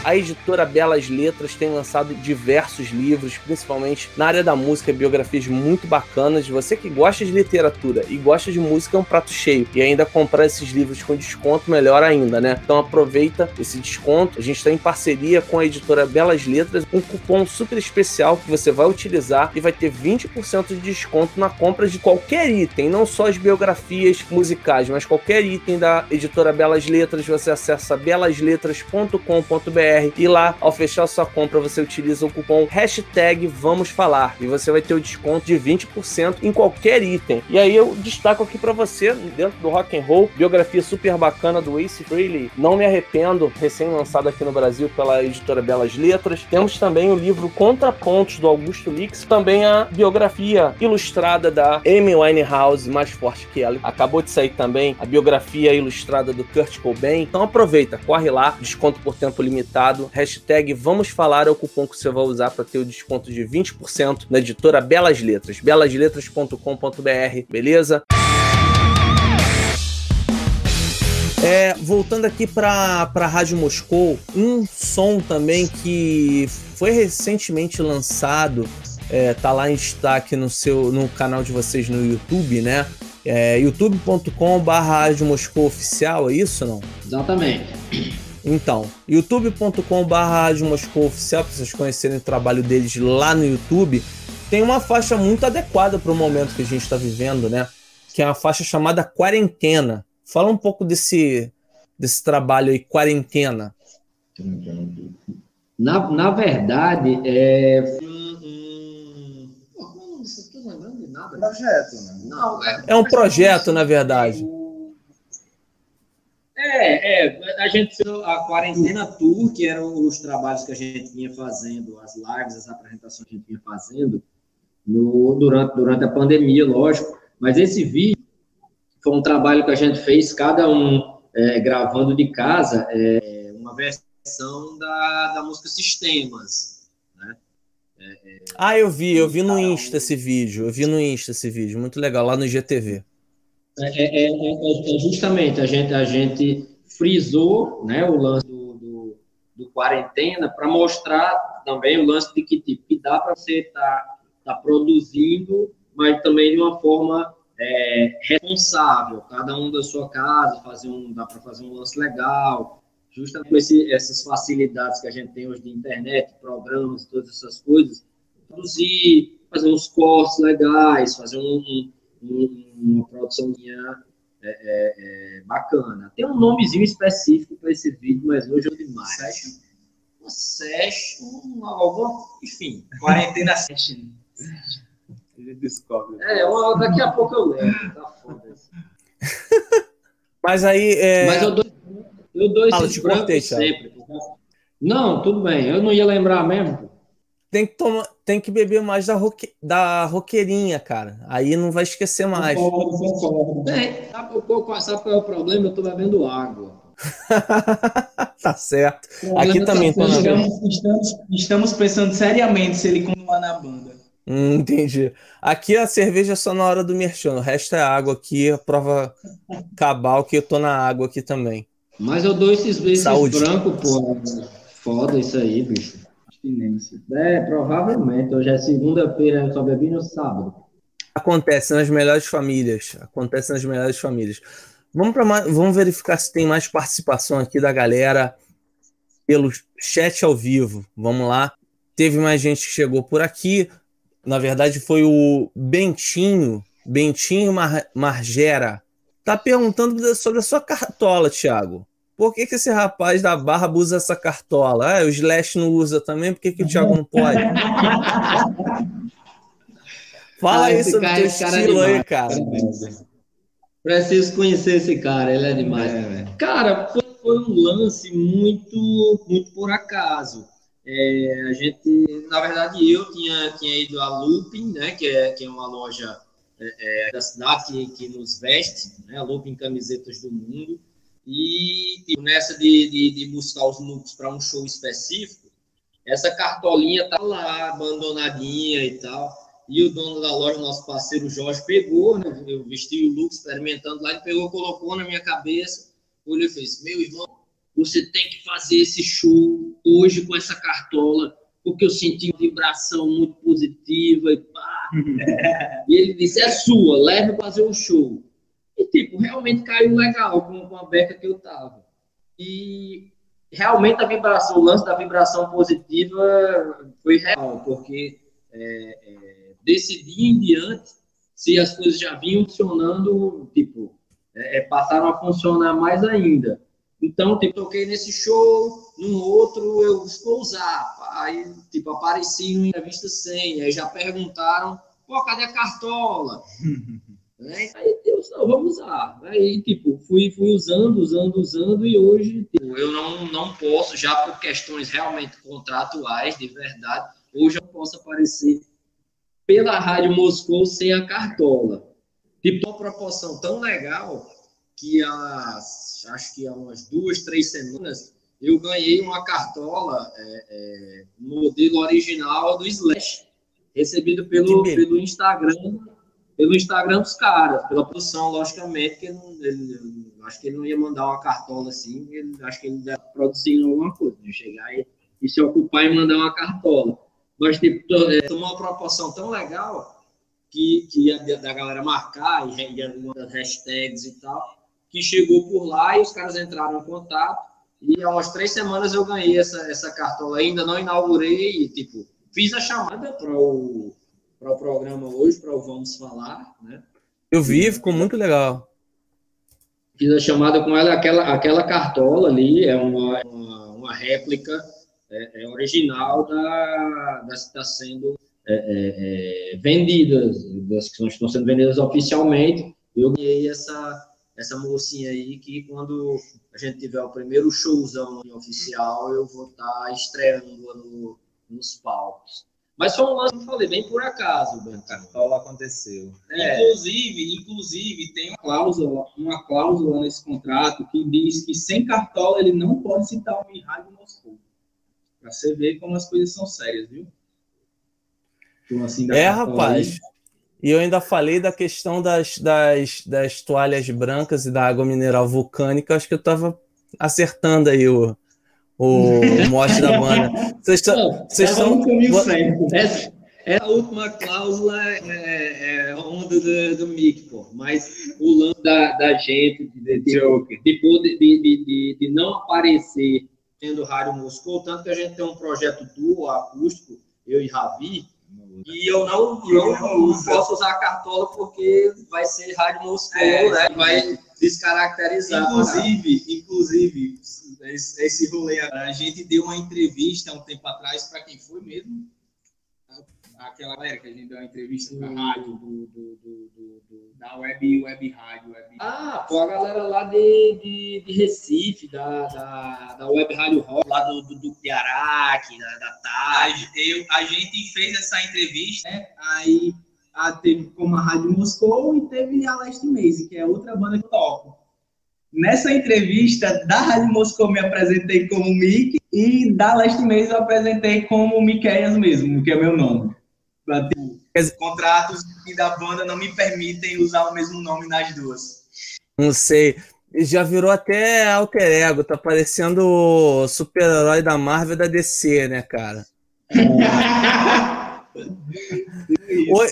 A editora Belas Letras tem lançado diversos livros, principalmente na área da música, biografias muito bacanas. Você que gosta de literatura e gosta de música é um prato cheio. E ainda comprar esses livros com desconto, melhor ainda, né? Então aproveita esse desconto. A gente está em parceria com a editora Belas Letras, um cupom super especial que você vai utilizar e vai ter 20% de desconto na compra de qualquer item, não só as biografias musicais, mas qualquer item da editora Belas Letras. Você acessa belasletras.com.br e lá, ao fechar sua compra, você utiliza o cupom hashtag Vamos Falar e você vai ter o desconto de 20% em qualquer item. E aí eu destaco aqui para você, dentro do rock and roll, biografia super bacana do Ace Frehley, Não Me Arrependo, recém-lançado aqui no Brasil pela editora Belas Letras. Temos também o livro Contrapontos do Augusto Lix, também a biografia ilustrada da Amy Winehouse, mais forte que ela. Acabou de sair também a biografia ilustrada do Kurt Cobain. Então aproveita, corre lá, desconto por tempo limitado Hashtag Vamos Falar é o cupom que você vai usar para ter o desconto de 20% na editora Belas Letras. belasletras.com.br, beleza? É, voltando aqui para a Rádio Moscou, um som também que foi recentemente lançado, é, tá lá em destaque no seu no canal de vocês no YouTube, né? É youtube.com/barra Moscou Oficial, é isso não? Exatamente. Então, youtube.com/barra Moscou Oficial, para vocês conhecerem o trabalho deles lá no YouTube, tem uma faixa muito adequada para o momento que a gente está vivendo, né? Que é uma faixa chamada Quarentena. Fala um pouco desse, desse trabalho aí, Quarentena. Na, na verdade, é. Projeto, né? Não, é, É um projeto, na verdade. É, é, a gente a quarentena tour, que eram os trabalhos que a gente vinha fazendo, as lives, as apresentações que a gente vinha fazendo no, durante, durante a pandemia, lógico. Mas esse vídeo foi um trabalho que a gente fez, cada um é, gravando de casa, é, uma versão da, da música Sistemas. Né? Ah, eu vi, eu vi no Insta esse vídeo. Eu vi no Insta esse vídeo. Muito legal, lá no GTV. É, é, é, é, é justamente, a gente, a gente frisou né, o lance do, do, do quarentena para mostrar também o lance de que, tipo, que dá para você estar tá, tá produzindo, mas também de uma forma é, responsável, cada um da sua casa, fazer um, dá para fazer um lance legal, justamente com esse, essas facilidades que a gente tem hoje de internet, programas, todas essas coisas, produzir, fazer uns cortes legais, fazer um, um, uma é, é, é, bacana. Tem um nomezinho específico para esse vídeo, mas hoje eu demais. Session? Uma session, uma, alguma, enfim, quarentena session. Ele descobre. É, uma, daqui a pouco eu lembro, tá foda. Mas aí. É... Mas eu dou, eu dou Fala, esses te cortei, brancos sempre. Não, tudo bem, eu não ia lembrar mesmo. Tem que, tomar, tem que beber mais da, roque, da roqueirinha, cara. Aí não vai esquecer mais. Concordo, concordo. Bem, sabe, qual- é o problema? Eu tô bebendo água. tá certo. Aqui problema também tá tô na Estamos, estamos, estamos pensando seriamente se ele continuar na banda. Hum, entendi. Aqui a cerveja é só na hora do merchan. O resto é água aqui, a prova cabal que eu tô na água aqui também. Mas eu dou esses beijos Saúde. brancos, pô. Foda isso aí, bicho. Abstinência. É, provavelmente. Hoje é segunda-feira, eu só bebi no sábado. Acontece nas melhores famílias. Acontece nas melhores famílias. Vamos, pra vamos verificar se tem mais participação aqui da galera pelo chat ao vivo. Vamos lá. Teve mais gente que chegou por aqui. Na verdade, foi o Bentinho, Bentinho Mar- Margera. Tá perguntando sobre a sua cartola, Thiago. Por que, que esse rapaz da barba usa essa cartola? Ah, o Slash não usa também, por que, que o Thiago não pode? Fala Ah, aí esse sobre o cara- teu é estilo aí, demais. cara. Preciso conhecer esse cara, ele é demais. Cara, foi, foi um lance muito, muito por acaso. É, a gente, na verdade, eu tinha, tinha ido à Looping, né, que é, que é uma loja é, é, da cidade que, que nos veste, né, a Looping Camisetas do Mundo, e tipo, nessa de, de, de buscar os looks para um show específico, essa cartolinha tá lá, abandonadinha e tal. E o dono da loja, nosso parceiro Jorge, pegou, né? Eu vesti o look experimentando lá, ele pegou, colocou na minha cabeça, olhou e fez: Meu irmão, você tem que fazer esse show hoje com essa cartola, porque eu senti uma vibração muito positiva e pá. e ele disse: É sua, leve fazer o show. E, tipo, realmente caiu legal com, com a beca que eu tava. E realmente a vibração, o lance da vibração positiva foi real, porque é, é, desse dia em diante, se as coisas já vinham funcionando, tipo, é, é, passaram a funcionar mais ainda. Então, tipo, toquei nesse show, num outro eu vou usar. Aí, tipo, apareci numa entrevista sem, aí já perguntaram, pô, cadê a cartola? Né? Aí eu disse, não, vamos usar. Aí, tipo, fui, fui usando, usando, usando, e hoje tipo, eu não, não posso, já por questões realmente contratuais, de verdade, hoje eu posso aparecer pela Rádio Moscou sem a cartola. Tipo, uma proporção tão legal que há, acho que há umas duas, três semanas, eu ganhei uma cartola é, é, modelo original do Slash, recebido pelo, pelo Instagram pelo Instagram dos caras, pela produção, logicamente, que ele, ele- acho que ele não ia mandar uma cartola assim, ele, acho que ele deve produzir alguma coisa, né? chegar e, e se ocupar em mandar uma cartola. Mas, tipo, é, tomou uma proporção tão legal que, que ia da galera marcar e, e algumas hashtags e tal, que chegou por lá e os caras entraram em contato. E há umas três semanas eu ganhei essa, essa cartola. Ainda não inaugurei, tipo, fiz a chamada para o, o programa hoje, para o Vamos Falar, né? Eu vi, ficou muito legal. Fiz a chamada com ela, aquela, aquela cartola ali é uma, uma, uma réplica é, é original da, da está sendo é, é, é, vendidas, das que estão sendo vendidas oficialmente. Eu ganhei essa, essa mocinha aí que quando a gente tiver o primeiro showzão oficial, eu vou estar tá estreando no, nos palcos. Mas foi um lance, como falei, bem por acaso, Branca. Só aconteceu. É. Inclusive, inclusive, tem uma cláusula, uma cláusula nesse contrato que diz que sem cartola ele não pode citar o Rádio Moscou. Pra você ver como as coisas são sérias, viu? Então, assim, é, rapaz. Aí. E eu ainda falei da questão das, das, das toalhas brancas e da água mineral vulcânica. Acho que eu estava acertando aí o, o mote da banda. Vocês estão. Vocês estão. Essa, essa última cláusula é, é, é onda do, do Mick, pô. Mas o lance da, da gente de, de, de, de, de, de não aparecer tendo rádio Moscou, tanto que a gente tem um projeto duo acústico, eu e Ravi, e eu não, não, não posso usar a cartola porque vai ser rádio Moscou, é, né? Vai descaracterizar. Inclusive, inclusive, esse, esse rolê, a gente deu uma entrevista um tempo atrás para quem foi mesmo? Aquela galera que a gente deu uma entrevista para a rádio do, do, do, do, da web, web rádio. Web... Ah, pô, a galera lá de, de, de Recife, da, da, da web rádio rock, lá do, do, do Piarac, da, da tarde. Eu, a gente fez essa entrevista, né? Aí a, teve como a Rádio Moscou e teve a Last Maze, que é outra banda que eu toco. Nessa entrevista da Rádio Moscou me apresentei como Mick e da Last Maze eu apresentei como Miqueias mesmo, que é meu nome. Contratos da banda não me permitem usar o mesmo nome nas duas. Não sei. Já virou até alter ego, tá parecendo o super-herói da Marvel da DC, né, cara? ou,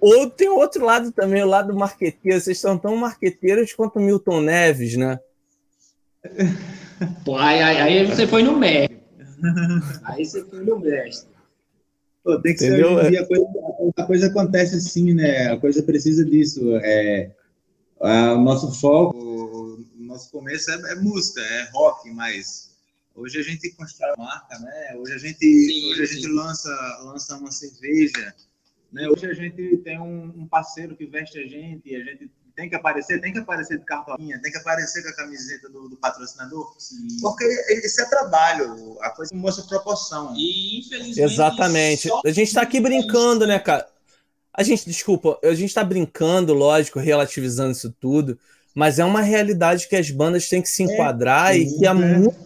ou, tem outro lado também, o lado marqueteiro. Vocês são tão marqueteiros quanto Milton Neves, né? Pô, aí, aí, aí você foi no mestre. Aí você foi no mestre. Pô, tem que Entendeu? ser a coisa, a coisa acontece assim, né? A coisa precisa disso. É, a, o nosso foco, o nosso começo é, é, música, é rock, mas hoje a gente constrói marca, né? Hoje a gente, sim, hoje a gente lança, lança uma cerveja, né? Hoje a gente tem um, um parceiro que veste a gente, e a gente tem que aparecer, tem que aparecer de cartolinha, tem que aparecer com a camiseta do, do patrocinador, Sim. porque isso é trabalho, a coisa mostra proporção. E infelizmente. Exatamente. A gente está aqui brincando, né, cara? A gente, desculpa, a gente está brincando, lógico, relativizando isso tudo, mas é uma realidade que as bandas têm que se é, enquadrar é, e que é, é muito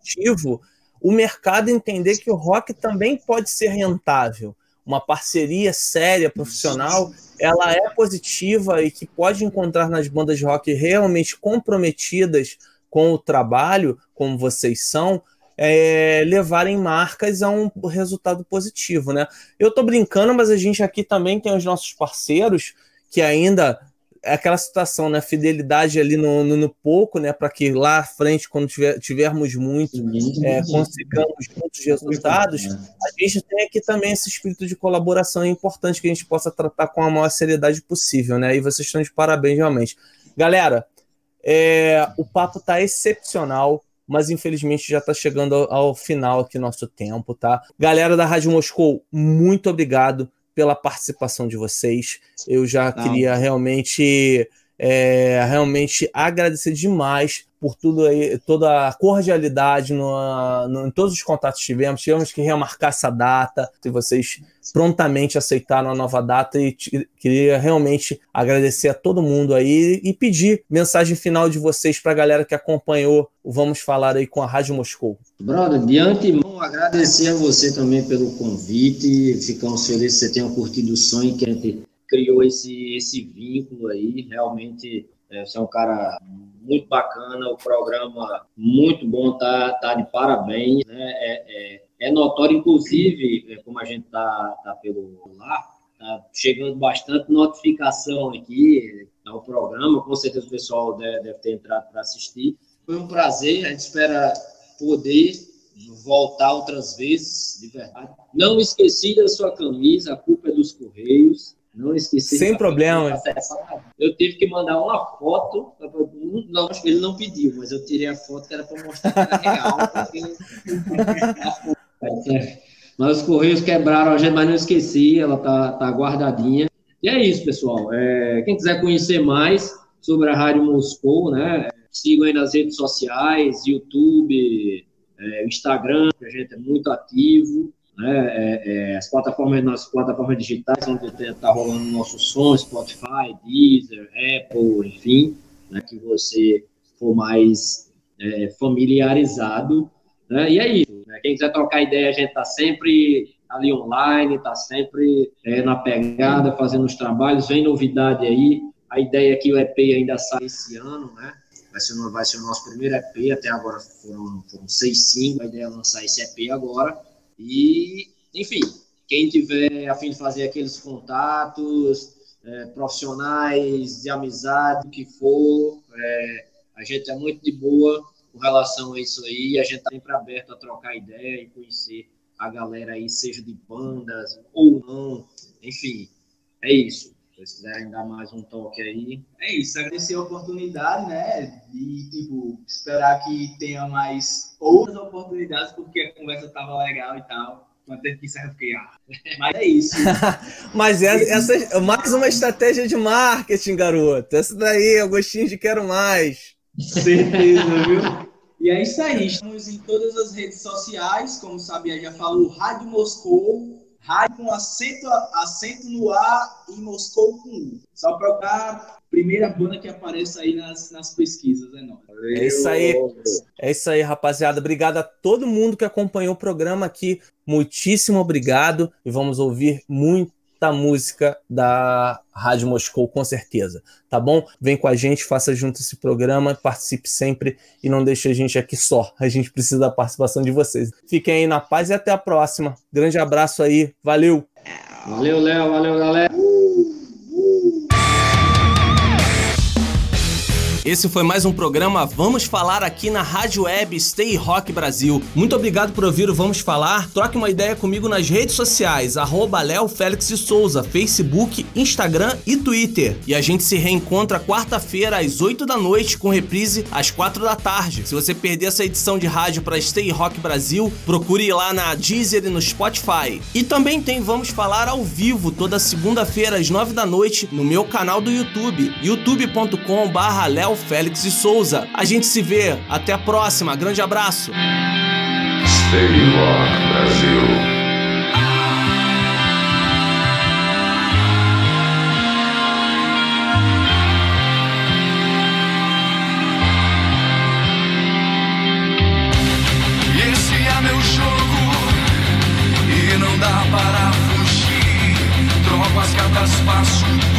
positivo o mercado entender que o rock também pode ser rentável uma parceria séria, profissional, ela é positiva e que pode encontrar nas bandas de rock realmente comprometidas com o trabalho, como vocês são, é, levarem marcas a um resultado positivo, né? Eu tô brincando, mas a gente aqui também tem os nossos parceiros que ainda é aquela situação, né? Fidelidade ali no, no, no pouco, né? Para que lá à frente, quando tiver, tivermos muito, é, consigamos muitos resultados. A gente tem aqui também esse espírito de colaboração é importante que a gente possa tratar com a maior seriedade possível, né? E vocês estão de parabéns, realmente. Galera, é, o papo tá excepcional mas infelizmente já está chegando ao, ao, final aqui nosso tempo, tá? Galera da Rádio Moscou, muito obrigado pela participação de vocês. Eu já Não. queria realmente, é, realmente agradecer demais por tudo aí, toda a cordialidade no, no, em todos os contatos que tivemos. Tivemos que remarcar essa data, e vocês prontamente aceitaram a nova data e queria realmente agradecer a todo mundo aí e pedir mensagem final de vocês para a galera que acompanhou o Vamos Falar aí com a Rádio Moscou. Brother, de antemão, agradecer a você também pelo convite, ficamos felizes que você tenha curtido o sonho que a gente criou esse, esse vínculo aí, realmente é, você é um cara muito bacana, o programa muito bom, tá, tá de parabéns, né? É, é, é notório, inclusive, é, como a gente tá, tá pelo lá, tá chegando bastante notificação aqui ao programa, com certeza o pessoal deve, deve ter entrado para assistir. Foi um prazer, a gente espera poder voltar outras vezes, de verdade. Não esqueci da sua camisa, a culpa é dos Correios. Não esqueci. Sem problema. Eu tive que mandar uma foto. Não, ele não pediu, mas eu tirei a foto que era para mostrar que era real. mas os Correios quebraram a gente, mas não esqueci, ela tá, tá guardadinha. E é isso, pessoal. É, quem quiser conhecer mais sobre a Rádio Moscou, né? Sigam aí nas redes sociais, YouTube, é, Instagram, que a gente é muito ativo né, é, é, as plataformas, nas plataformas digitais, onde está rolando nosso som, Spotify, Deezer, Apple, enfim, né, que você for mais é, familiarizado. Né, e é isso. Né, quem quiser trocar ideia, a gente está sempre ali online, está sempre é, na pegada, fazendo os trabalhos, vem novidade aí. A ideia é que o EP ainda sai esse ano, né? Vai ser, vai ser o nosso primeiro EP, até agora foram, foram seis singles, a ideia é lançar esse EP agora. E, enfim, quem tiver a fim de fazer aqueles contatos é, profissionais, de amizade, o que for, é, a gente é muito de boa com relação a isso aí. A gente está sempre aberto a trocar ideia e conhecer a galera aí, seja de bandas ou não. Enfim, é isso. Se vocês quiserem dar mais um toque aí. É isso, agradecer a oportunidade, né? E, tipo, esperar que tenha mais outras oportunidades, porque a conversa tava legal e tal. Quando teve que encerrar, eu fiquei, ah. Mas é isso. Mas é, essa, essa, mais uma estratégia de marketing, garoto. Essa daí, é o gostinho de quero mais. Certeza, viu? E é isso aí. Estamos em todas as redes sociais, como sabia, já falou, Rádio Moscou rádio com acento, acento no A e Moscou com U. Só procurar primeira banda que apareça aí nas, nas pesquisas, é nóis. É isso aí. É isso aí, rapaziada. Obrigado a todo mundo que acompanhou o programa aqui. Muitíssimo obrigado. E vamos ouvir muito da música da Rádio Moscou, com certeza. Tá bom? Vem com a gente, faça junto esse programa, participe sempre e não deixe a gente aqui só. A gente precisa da participação de vocês. Fiquem aí na paz e até a próxima. Grande abraço aí. Valeu! Valeu, Léo. Valeu, galera. Esse foi mais um programa Vamos Falar aqui na Rádio Web Stay Rock Brasil. Muito obrigado por ouvir o Vamos Falar. Troque uma ideia comigo nas redes sociais, arroba Léo Félix de Souza, Facebook, Instagram e Twitter. E a gente se reencontra quarta-feira às 8 da noite, com reprise às 4 da tarde. Se você perder essa edição de rádio para Stay Rock Brasil, procure ir lá na Deezer e no Spotify. E também tem Vamos Falar ao vivo, toda segunda-feira às 9 da noite, no meu canal do YouTube, youtube.com barra Léo Rafael Félix de Souza. A gente se vê. Até a próxima. Grande abraço. Stay Rock Brasil. para fugir. Troco as cartas, passo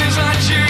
não precisa de